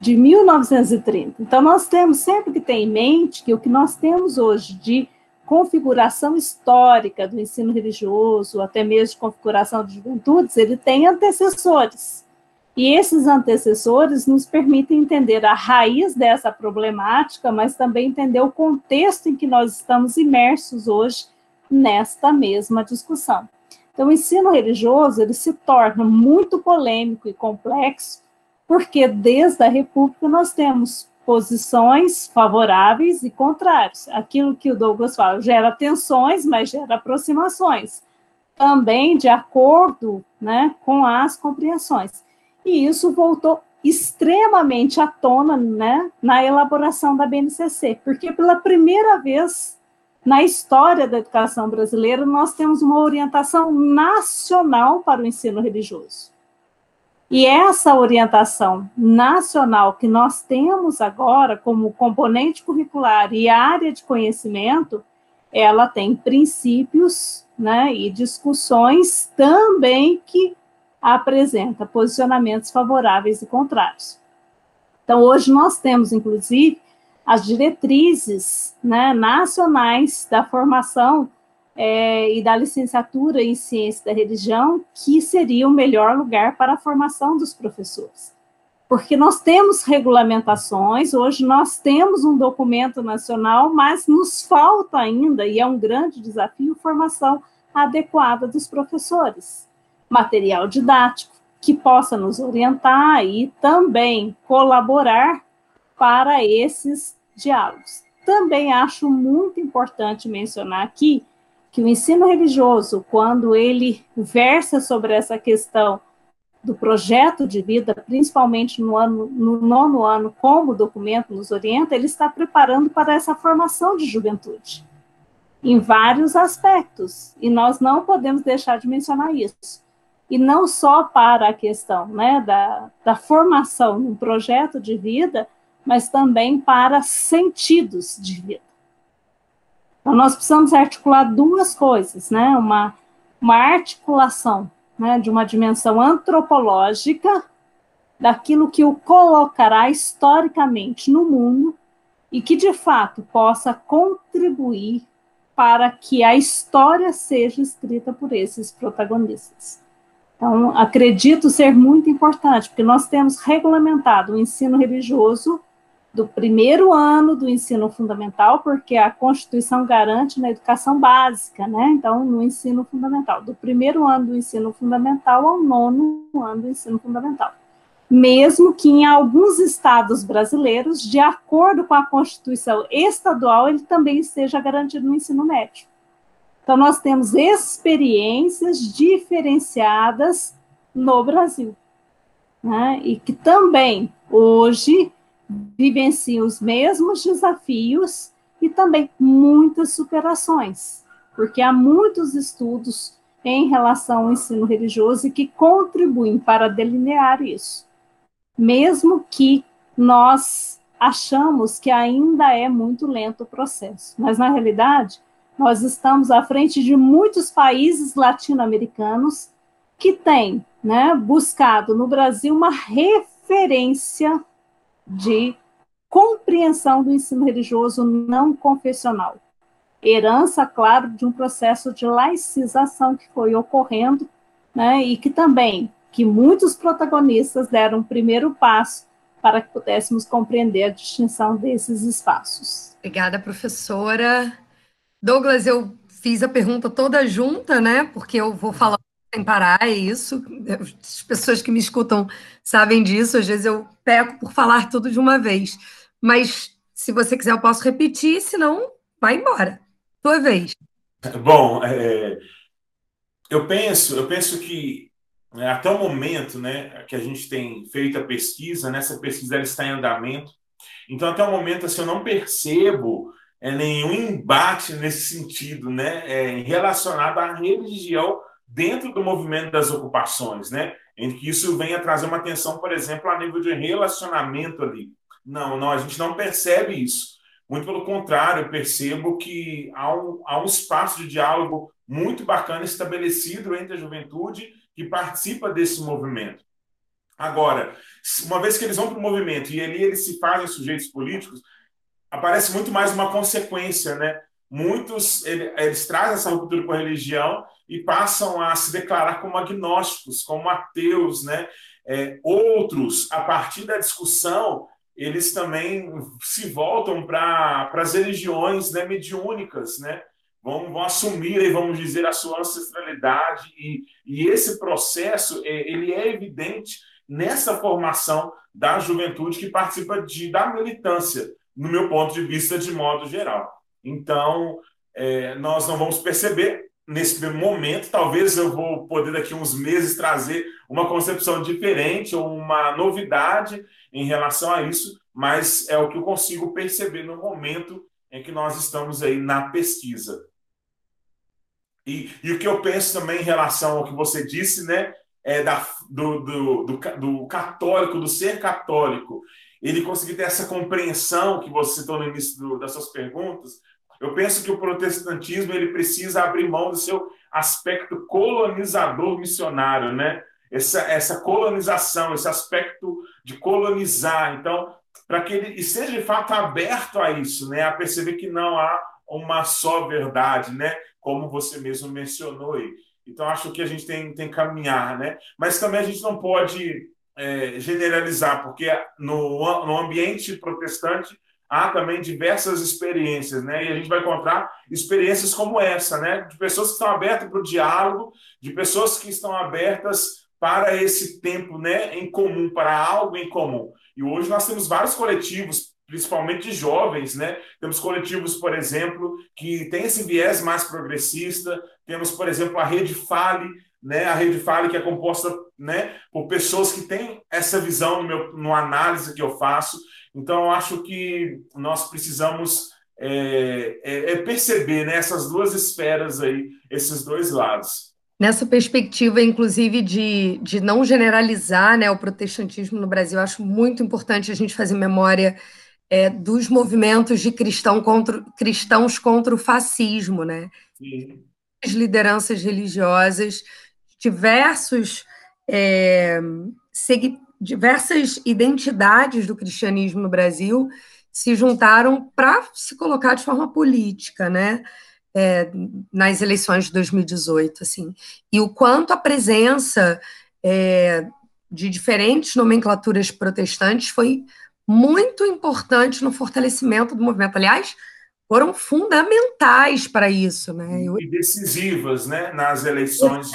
de 1930. Então, nós temos sempre que ter em mente que o que nós temos hoje de configuração histórica do ensino religioso, até mesmo de configuração de juventudes, ele tem antecessores. E esses antecessores nos permitem entender a raiz dessa problemática, mas também entender o contexto em que nós estamos imersos hoje nesta mesma discussão. Então, o ensino religioso ele se torna muito polêmico e complexo, porque desde a República nós temos posições favoráveis e contrárias. Aquilo que o Douglas fala gera tensões, mas gera aproximações, também de acordo né, com as compreensões. E isso voltou extremamente à tona né, na elaboração da BNCC, porque pela primeira vez na história da educação brasileira, nós temos uma orientação nacional para o ensino religioso. E essa orientação nacional que nós temos agora como componente curricular e área de conhecimento, ela tem princípios né, e discussões também que apresenta posicionamentos favoráveis e contrários. Então, hoje nós temos, inclusive, as diretrizes né, nacionais da formação é, e da licenciatura em ciência da religião, que seria o melhor lugar para a formação dos professores. Porque nós temos regulamentações, hoje nós temos um documento nacional, mas nos falta ainda, e é um grande desafio, formação adequada dos professores. Material didático, que possa nos orientar e também colaborar para esses diálogos. Também acho muito importante mencionar aqui que o ensino religioso, quando ele versa sobre essa questão do projeto de vida, principalmente no, ano, no nono ano, como o documento nos orienta, ele está preparando para essa formação de juventude, em vários aspectos, e nós não podemos deixar de mencionar isso. E não só para a questão né, da, da formação no projeto de vida, mas também para sentidos de vida. Então, nós precisamos articular duas coisas, né? Uma, uma articulação né, de uma dimensão antropológica daquilo que o colocará historicamente no mundo e que, de fato, possa contribuir para que a história seja escrita por esses protagonistas. Então, acredito ser muito importante, porque nós temos regulamentado o ensino religioso do primeiro ano do ensino fundamental, porque a Constituição garante na educação básica, né? Então, no ensino fundamental, do primeiro ano do ensino fundamental ao nono ano do ensino fundamental. Mesmo que em alguns estados brasileiros, de acordo com a Constituição estadual, ele também esteja garantido no ensino médio. Então, nós temos experiências diferenciadas no Brasil, né? E que também, hoje, vivenciam os mesmos desafios e também muitas superações, porque há muitos estudos em relação ao ensino religioso que contribuem para delinear isso, mesmo que nós achamos que ainda é muito lento o processo, mas na realidade nós estamos à frente de muitos países latino-americanos que têm né, buscado no Brasil uma referência de compreensão do ensino religioso não confessional. Herança, claro, de um processo de laicização que foi ocorrendo, né, e que também, que muitos protagonistas deram o primeiro passo para que pudéssemos compreender a distinção desses espaços. Obrigada, professora. Douglas, eu fiz a pergunta toda junta, né, porque eu vou falar sem parar, é isso. As pessoas que me escutam sabem disso, às vezes eu peco por falar tudo de uma vez. Mas se você quiser, eu posso repetir, senão vai embora. Tua vez. Bom, é, eu penso, eu penso que né, até o momento, né, que a gente tem feito a pesquisa, nessa né, pesquisa está em andamento. Então, até o momento, assim, eu não percebo é, nenhum embate nesse sentido, né, é, relacionado à religião dentro do movimento das ocupações, né? Em que isso venha trazer uma atenção, por exemplo, a nível de relacionamento ali. Não, não, a gente não percebe isso. Muito pelo contrário, eu percebo que há um, há um espaço de diálogo muito bacana estabelecido entre a juventude que participa desse movimento. Agora, uma vez que eles vão para o movimento e ali eles se fazem sujeitos políticos, aparece muito mais uma consequência, né? Muitos eles trazem essa ruptura com a religião e passam a se declarar como agnósticos, como ateus, né? É, outros, a partir da discussão, eles também se voltam para as religiões né, mediúnicas, né? Vão, vão assumir, vamos dizer, a sua ancestralidade e, e esse processo é, ele é evidente nessa formação da juventude que participa de, da militância, no meu ponto de vista, de modo geral. Então, é, nós não vamos perceber nesse momento, talvez eu vou poder daqui uns meses trazer uma concepção diferente ou uma novidade em relação a isso, mas é o que eu consigo perceber no momento em que nós estamos aí na pesquisa. E, e o que eu penso também em relação ao que você disse, né, é da, do, do, do, do católico, do ser católico, ele conseguir ter essa compreensão que você citou no início do, das suas perguntas, eu penso que o protestantismo ele precisa abrir mão do seu aspecto colonizador missionário, né? essa, essa colonização, esse aspecto de colonizar. Então, para que ele esteja de fato aberto a isso, né? a perceber que não há uma só verdade, né? como você mesmo mencionou aí. Então, acho que a gente tem, tem que caminhar, né? mas também a gente não pode é, generalizar, porque no, no ambiente protestante há também diversas experiências, né? E a gente vai encontrar experiências como essa, né? De pessoas que estão abertas para o diálogo, de pessoas que estão abertas para esse tempo, né, em comum, para algo em comum. E hoje nós temos vários coletivos, principalmente de jovens, né? Temos coletivos, por exemplo, que tem esse viés mais progressista. Temos, por exemplo, a Rede Fale, né? A Rede Fale que é composta, né, por pessoas que têm essa visão no meu no análise que eu faço. Então, eu acho que nós precisamos é, é, é perceber né, essas duas esferas aí, esses dois lados. Nessa perspectiva, inclusive, de, de não generalizar né, o protestantismo no Brasil, acho muito importante a gente fazer memória é, dos movimentos de cristão contra, cristãos contra o fascismo, né? Sim. As lideranças religiosas, diversos é, diversas identidades do cristianismo no Brasil se juntaram para se colocar de forma política, né? é, nas eleições de 2018, assim, e o quanto a presença é, de diferentes nomenclaturas protestantes foi muito importante no fortalecimento do movimento. Aliás, foram fundamentais para isso, né? E decisivas, né, nas eleições,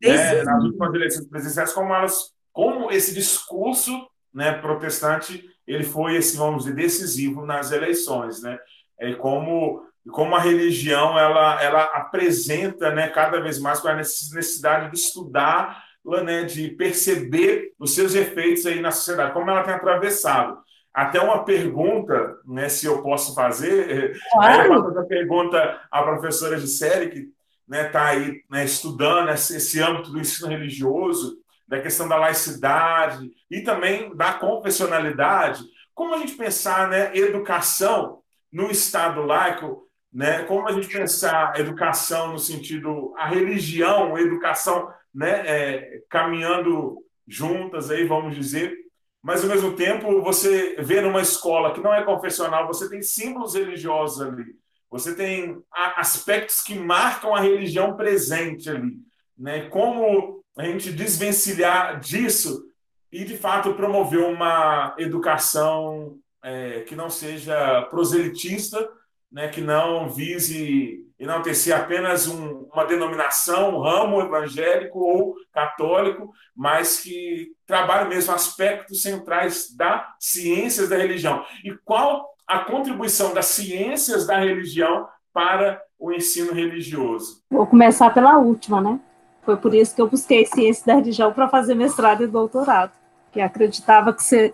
né, nas últimas eleições presidenciais, como elas, como esse discurso, né, protestante, ele foi esse, vamos dizer, decisivo nas eleições, né? É como como a religião ela, ela apresenta né, cada vez mais com a necessidade de estudar, né, de perceber os seus efeitos aí na sociedade, como ela tem atravessado. Até uma pergunta, né, se eu posso fazer, claro. eu fazer a pergunta à professora Gisele, que está né, tá aí né, estudando esse, esse âmbito do ensino religioso, da questão da laicidade e também da confessionalidade. Como a gente pensar né, educação no Estado laico né? Como a gente pensar educação no sentido a religião, a educação, né, é, caminhando juntas aí, vamos dizer, mas ao mesmo tempo você vê numa escola que não é confessional, você tem símbolos religiosos ali, você tem aspectos que marcam a religião presente ali, né? Como a gente desvencilhar disso e de fato promover uma educação é, que não seja proselitista, né, que não vise enaltecer apenas um, uma denominação, um ramo evangélico ou católico, mas que trabalhe mesmo aspectos centrais da ciências da religião. E qual a contribuição das ciências da religião para o ensino religioso? Vou começar pela última, né? Foi por isso que eu busquei ciências da religião para fazer mestrado e doutorado, que acreditava que você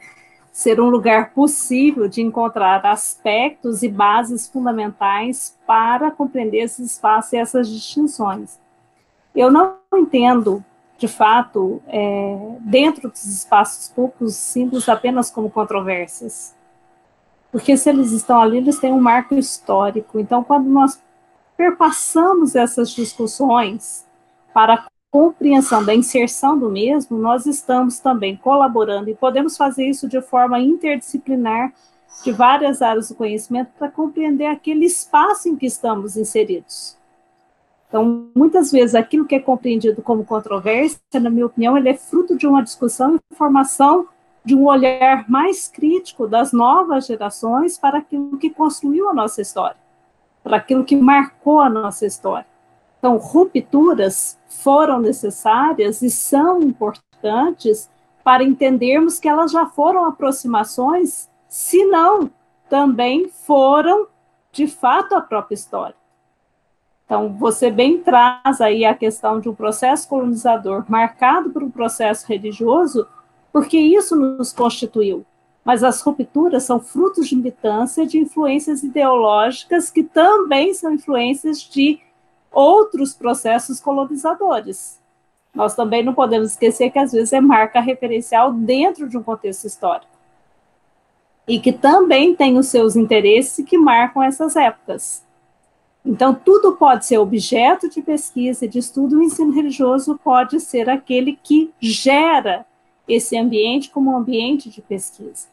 ser um lugar possível de encontrar aspectos e bases fundamentais para compreender esses espaços e essas distinções. Eu não entendo, de fato, é, dentro dos espaços públicos, símbolos apenas como controvérsias. Porque se eles estão ali, eles têm um marco histórico. Então, quando nós perpassamos essas discussões para compreensão da inserção do mesmo, nós estamos também colaborando e podemos fazer isso de forma interdisciplinar de várias áreas do conhecimento para compreender aquele espaço em que estamos inseridos. Então, muitas vezes, aquilo que é compreendido como controvérsia, na minha opinião, ele é fruto de uma discussão e formação de um olhar mais crítico das novas gerações para aquilo que construiu a nossa história, para aquilo que marcou a nossa história. Então, rupturas foram necessárias e são importantes para entendermos que elas já foram aproximações, se não também foram de fato a própria história. Então, você bem traz aí a questão de um processo colonizador marcado por um processo religioso, porque isso nos constituiu. Mas as rupturas são frutos de militância, de influências ideológicas que também são influências de outros processos colonizadores. Nós também não podemos esquecer que às vezes é marca referencial dentro de um contexto histórico. E que também tem os seus interesses que marcam essas épocas. Então, tudo pode ser objeto de pesquisa de estudo, o ensino religioso pode ser aquele que gera esse ambiente como ambiente de pesquisa.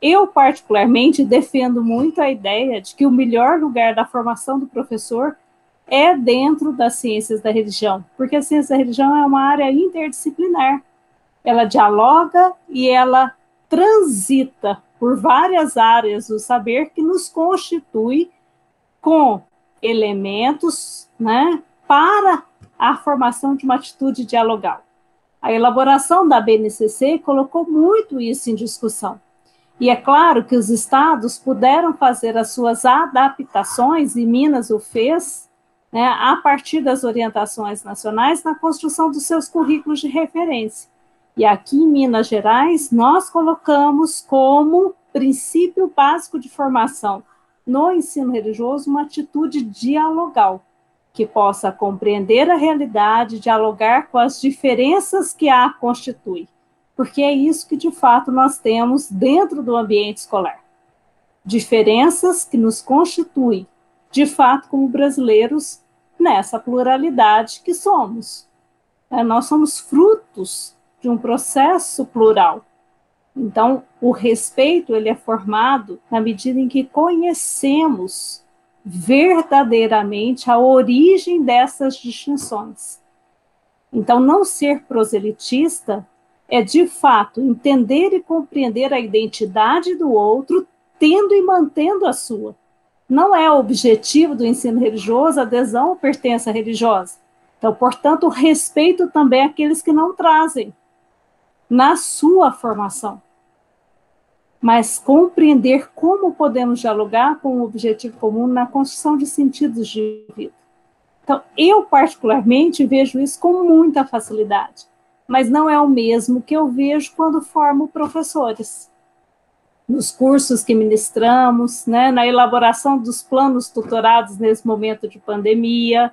Eu, particularmente, defendo muito a ideia de que o melhor lugar da formação do professor é dentro das ciências da religião, porque a ciência da religião é uma área interdisciplinar. Ela dialoga e ela transita por várias áreas do saber que nos constitui com elementos né, para a formação de uma atitude dialogal. A elaboração da BNCC colocou muito isso em discussão. E é claro que os estados puderam fazer as suas adaptações, e Minas o fez, né, a partir das orientações nacionais na construção dos seus currículos de referência. E aqui em Minas Gerais, nós colocamos como princípio básico de formação no ensino religioso uma atitude dialogal, que possa compreender a realidade, dialogar com as diferenças que a constitui, porque é isso que de fato nós temos dentro do ambiente escolar. Diferenças que nos constituem, de fato, como brasileiros, nessa pluralidade que somos. É, nós somos frutos de um processo plural então, o respeito ele é formado na medida em que conhecemos verdadeiramente a origem dessas distinções. Então, não ser proselitista é, de fato, entender e compreender a identidade do outro, tendo e mantendo a sua. Não é o objetivo do ensino religioso adesão ou pertença religiosa. Então, portanto, respeito também àqueles que não trazem na sua formação mas compreender como podemos dialogar com o objetivo comum na construção de sentidos de vida. Então, eu particularmente vejo isso com muita facilidade, mas não é o mesmo que eu vejo quando formo professores. Nos cursos que ministramos, né, na elaboração dos planos tutorados nesse momento de pandemia,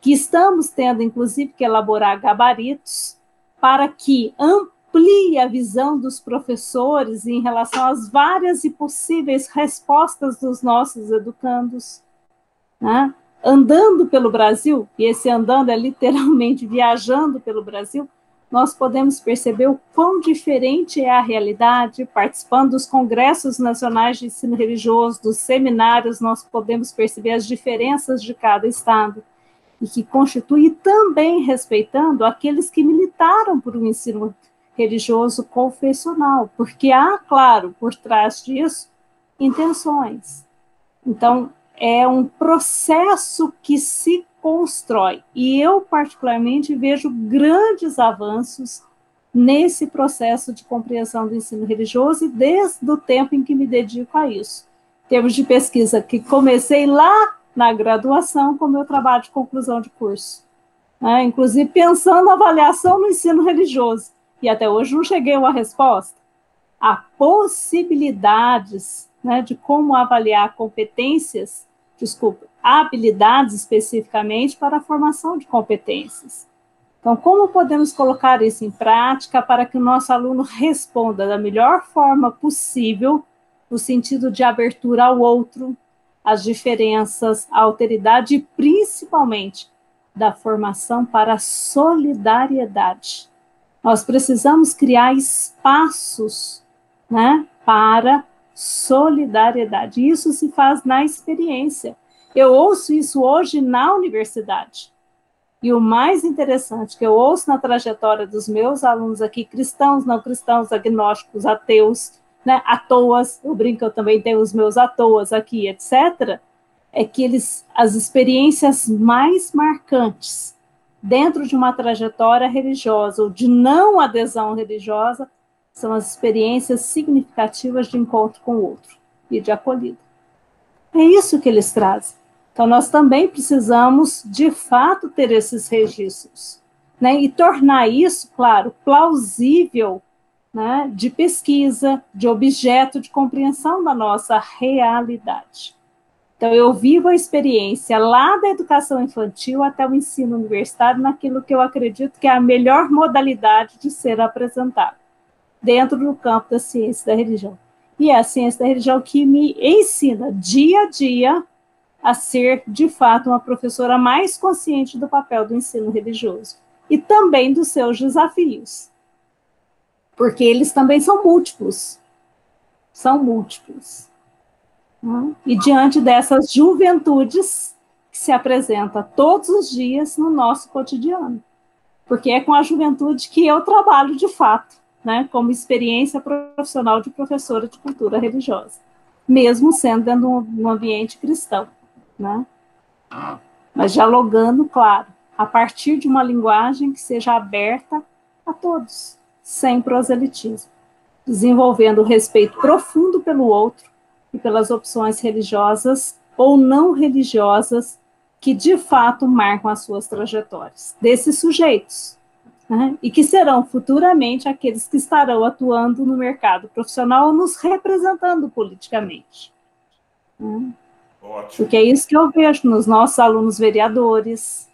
que estamos tendo, inclusive, que elaborar gabaritos para que amplie a visão dos professores em relação às várias e possíveis respostas dos nossos educandos. Né? Andando pelo Brasil, e esse andando é literalmente viajando pelo Brasil, nós podemos perceber o quão diferente é a realidade, participando dos congressos nacionais de ensino religioso, dos seminários, nós podemos perceber as diferenças de cada estado, e que constitui também respeitando aqueles que militaram por um ensino religioso confessional, porque há, claro, por trás disso, intenções. Então, é um processo que se constrói. E eu, particularmente, vejo grandes avanços nesse processo de compreensão do ensino religioso e desde o tempo em que me dedico a isso. Em termos de pesquisa que comecei lá na graduação com meu trabalho de conclusão de curso. Né? Inclusive pensando na avaliação no ensino religioso e até hoje não cheguei a uma resposta. Há possibilidades né, de como avaliar competências, desculpa, habilidades especificamente para a formação de competências. Então, como podemos colocar isso em prática para que o nosso aluno responda da melhor forma possível, no sentido de abertura ao outro, às diferenças, à alteridade e principalmente da formação para a solidariedade. Nós precisamos criar espaços né, para solidariedade. Isso se faz na experiência. Eu ouço isso hoje na universidade. E o mais interessante que eu ouço na trajetória dos meus alunos aqui, cristãos, não cristãos, agnósticos, ateus, né, à toas, eu brinco, eu também tenho os meus à toas aqui, etc., é que eles, as experiências mais marcantes dentro de uma trajetória religiosa ou de não adesão religiosa, são as experiências significativas de encontro com o outro e de acolhida. É isso que eles trazem. Então, nós também precisamos, de fato, ter esses registros, né? E tornar isso, claro, plausível, né? De pesquisa, de objeto de compreensão da nossa realidade. Então, eu vivo a experiência lá da educação infantil até o ensino universitário, naquilo que eu acredito que é a melhor modalidade de ser apresentado, dentro do campo da ciência da religião. E é a ciência da religião que me ensina dia a dia a ser, de fato, uma professora mais consciente do papel do ensino religioso e também dos seus desafios, porque eles também são múltiplos. São múltiplos. Né? E diante dessas juventudes que se apresenta todos os dias no nosso cotidiano, porque é com a juventude que eu trabalho de fato, né, como experiência profissional de professora de cultura religiosa, mesmo sendo dentro de um ambiente cristão, né? Mas dialogando, claro, a partir de uma linguagem que seja aberta a todos, sem proselitismo, desenvolvendo o respeito profundo pelo outro e pelas opções religiosas ou não religiosas que de fato marcam as suas trajetórias desses sujeitos, né? e que serão futuramente aqueles que estarão atuando no mercado profissional ou nos representando politicamente. Né? Porque é isso que eu vejo nos nossos alunos vereadores,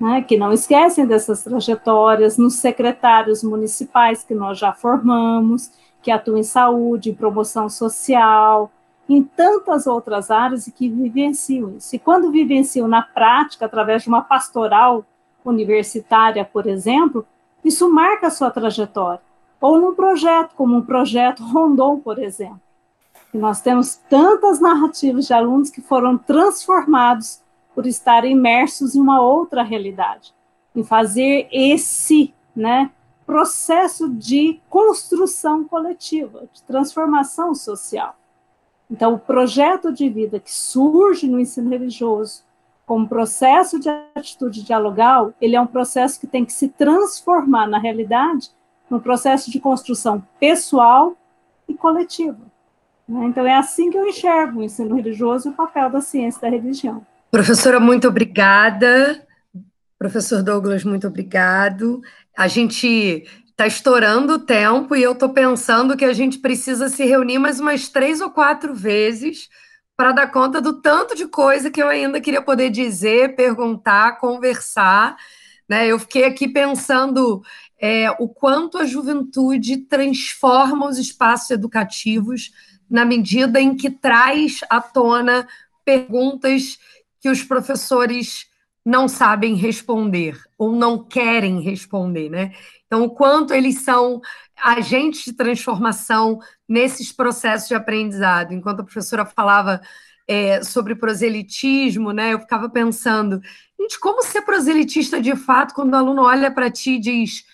né, que não esquecem dessas trajetórias, nos secretários municipais que nós já formamos, que atuam em saúde, em promoção social, em tantas outras áreas e que vivenciam isso. E quando vivenciam na prática, através de uma pastoral universitária, por exemplo, isso marca a sua trajetória. Ou num projeto, como um projeto Rondon, por exemplo. E nós temos tantas narrativas de alunos que foram transformados por estar imersos em uma outra realidade, em fazer esse né, processo de construção coletiva, de transformação social. Então, o projeto de vida que surge no ensino religioso, como processo de atitude dialogal, ele é um processo que tem que se transformar na realidade num processo de construção pessoal e coletiva. Né? Então, é assim que eu enxergo o ensino religioso e o papel da ciência da religião. Professora, muito obrigada. Professor Douglas, muito obrigado. A gente está estourando o tempo e eu estou pensando que a gente precisa se reunir mais umas três ou quatro vezes para dar conta do tanto de coisa que eu ainda queria poder dizer, perguntar, conversar. Né? Eu fiquei aqui pensando é, o quanto a juventude transforma os espaços educativos na medida em que traz à tona perguntas que os professores não sabem responder ou não querem responder, né? Então, o quanto eles são agentes de transformação nesses processos de aprendizado. Enquanto a professora falava é, sobre proselitismo, né? Eu ficava pensando, gente, como ser proselitista de fato quando o aluno olha para ti e diz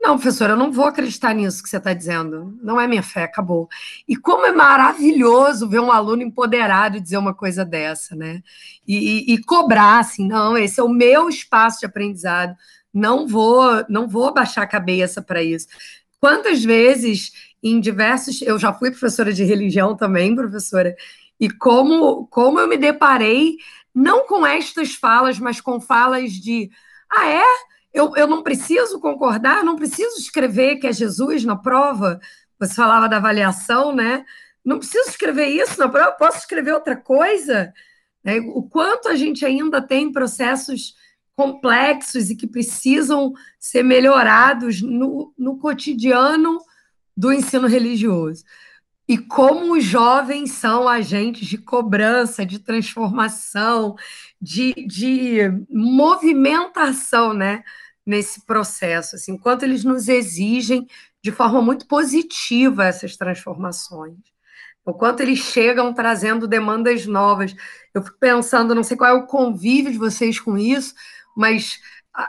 não, professora, eu não vou acreditar nisso que você está dizendo. Não é minha fé, acabou. E como é maravilhoso ver um aluno empoderado dizer uma coisa dessa, né? E, e, e, cobrar, assim, não, esse é o meu espaço de aprendizado. Não vou, não vou baixar a cabeça para isso. Quantas vezes, em diversos. Eu já fui professora de religião também, professora, e como, como eu me deparei, não com estas falas, mas com falas de. Ah, é? eu, eu não preciso concordar, não preciso escrever que é Jesus na prova. Você falava da avaliação, né? Não preciso escrever isso na prova, posso escrever outra coisa. Né? O quanto a gente ainda tem processos complexos e que precisam ser melhorados no, no cotidiano do ensino religioso. E como os jovens são agentes de cobrança, de transformação, de, de movimentação, né? Nesse processo, assim, quanto eles nos exigem de forma muito positiva essas transformações. O quanto eles chegam trazendo demandas novas. Eu fico pensando, não sei qual é o convívio de vocês com isso, mas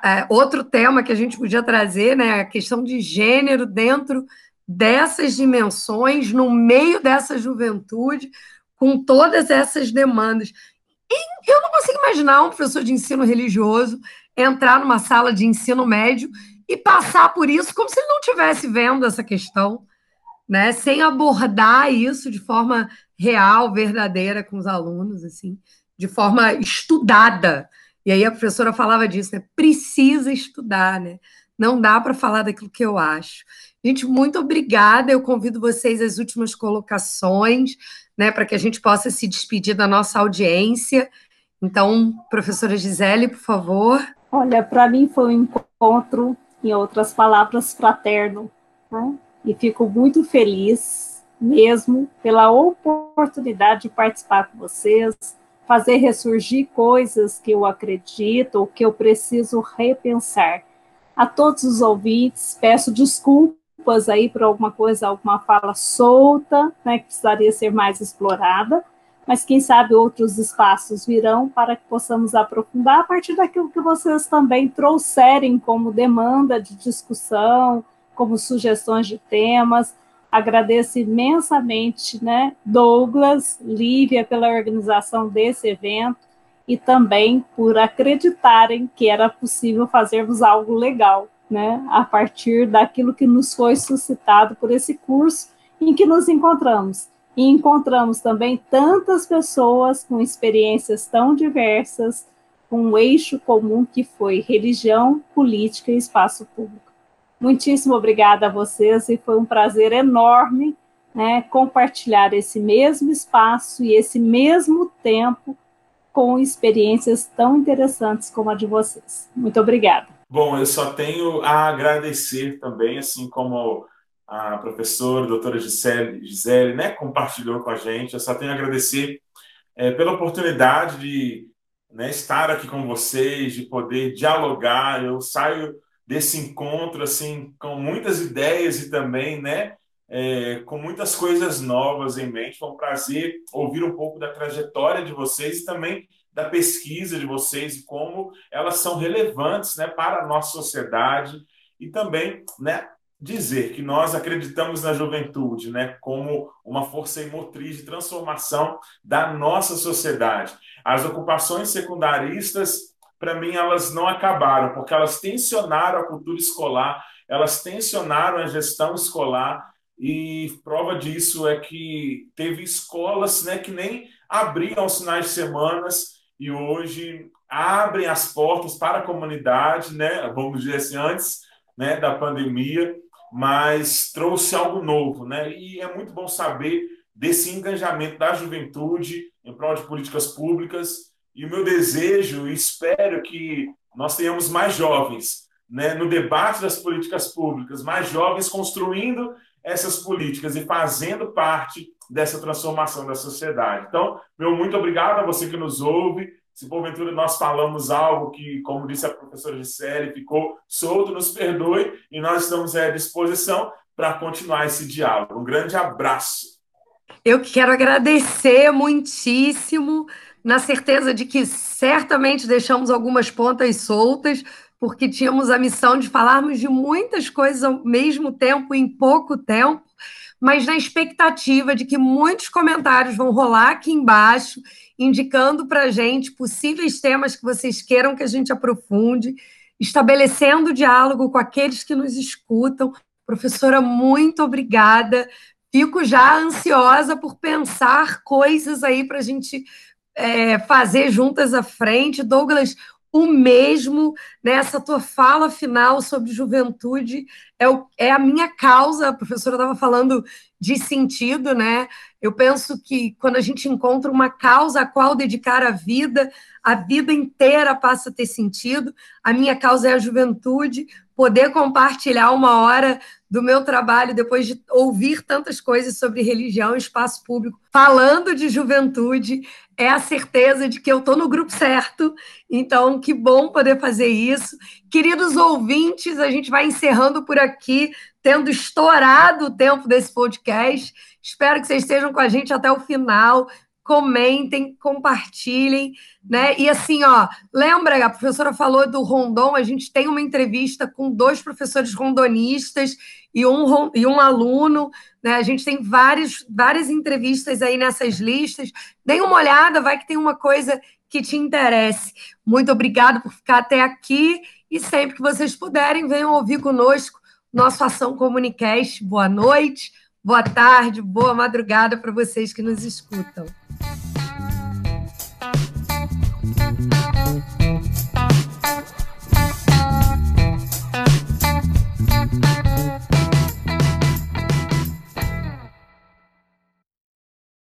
é, outro tema que a gente podia trazer, né, a questão de gênero dentro dessas dimensões, no meio dessa juventude, com todas essas demandas. E eu não consigo imaginar um professor de ensino religioso entrar numa sala de ensino médio e passar por isso como se ele não estivesse vendo essa questão, né? Sem abordar isso de forma real, verdadeira com os alunos, assim, de forma estudada. E aí a professora falava disso, né? Precisa estudar, né? Não dá para falar daquilo que eu acho. Gente, muito obrigada. Eu convido vocês às últimas colocações né, para que a gente possa se despedir da nossa audiência. Então, professora Gisele, por favor. Olha, para mim foi um encontro, em outras palavras, fraterno, né? e fico muito feliz mesmo pela oportunidade de participar com vocês, fazer ressurgir coisas que eu acredito ou que eu preciso repensar. A todos os ouvintes, peço desculpas aí por alguma coisa, alguma fala solta, né, que precisaria ser mais explorada, mas quem sabe outros espaços virão para que possamos aprofundar a partir daquilo que vocês também trouxerem como demanda de discussão, como sugestões de temas. Agradeço imensamente, né, Douglas, Lívia, pela organização desse evento e também por acreditarem que era possível fazermos algo legal, né, a partir daquilo que nos foi suscitado por esse curso em que nos encontramos e encontramos também tantas pessoas com experiências tão diversas, com um eixo comum que foi religião, política e espaço público. Muitíssimo obrigada a vocês e foi um prazer enorme né, compartilhar esse mesmo espaço e esse mesmo tempo com experiências tão interessantes como a de vocês. Muito obrigada. Bom, eu só tenho a agradecer também, assim como a professora, a doutora Gisele, Gisele né, compartilhou com a gente. Eu só tenho a agradecer é, pela oportunidade de né, estar aqui com vocês, de poder dialogar. Eu saio desse encontro assim com muitas ideias e também, né, é, com muitas coisas novas em mente. Foi um prazer ouvir um pouco da trajetória de vocês e também da pesquisa de vocês e como elas são relevantes, né, para a nossa sociedade e também, né, dizer que nós acreditamos na juventude né, como uma força motriz de transformação da nossa sociedade. As ocupações secundaristas, para mim, elas não acabaram, porque elas tensionaram a cultura escolar, elas tensionaram a gestão escolar, e prova disso é que teve escolas né, que nem abriam aos finais de semanas e hoje abrem as portas para a comunidade, né, vamos dizer assim, antes né, da pandemia, mas trouxe algo novo, né? E é muito bom saber desse engajamento da juventude em prol de políticas públicas. E o meu desejo, e espero que nós tenhamos mais jovens né, no debate das políticas públicas, mais jovens construindo essas políticas e fazendo parte dessa transformação da sociedade. Então, meu muito obrigado a você que nos ouve. Se porventura nós falamos algo que, como disse a professora Gisele, ficou solto, nos perdoe e nós estamos à disposição para continuar esse diálogo. Um grande abraço. Eu quero agradecer muitíssimo, na certeza de que certamente deixamos algumas pontas soltas, porque tínhamos a missão de falarmos de muitas coisas ao mesmo tempo, em pouco tempo, mas na expectativa de que muitos comentários vão rolar aqui embaixo indicando para a gente possíveis temas que vocês queiram que a gente aprofunde, estabelecendo diálogo com aqueles que nos escutam. Professora, muito obrigada. Fico já ansiosa por pensar coisas aí para a gente é, fazer juntas à frente. Douglas, o mesmo nessa tua fala final sobre juventude é, o, é a minha causa. A professora estava falando de sentido, né? Eu penso que quando a gente encontra uma causa a qual dedicar a vida, a vida inteira passa a ter sentido. A minha causa é a juventude, poder compartilhar uma hora do meu trabalho depois de ouvir tantas coisas sobre religião e espaço público, falando de juventude, é a certeza de que eu estou no grupo certo. Então, que bom poder fazer isso. Queridos ouvintes, a gente vai encerrando por aqui, tendo estourado o tempo desse podcast. Espero que vocês estejam com a gente até o final comentem, compartilhem, né? E assim, ó, lembra, a professora falou do Rondon, a gente tem uma entrevista com dois professores rondonistas e um, e um aluno, né? A gente tem vários, várias entrevistas aí nessas listas. Dê uma olhada, vai que tem uma coisa que te interesse. Muito obrigada por ficar até aqui e sempre que vocês puderem, venham ouvir conosco nosso Ação Comunicast. Boa noite, boa tarde, boa madrugada para vocês que nos escutam.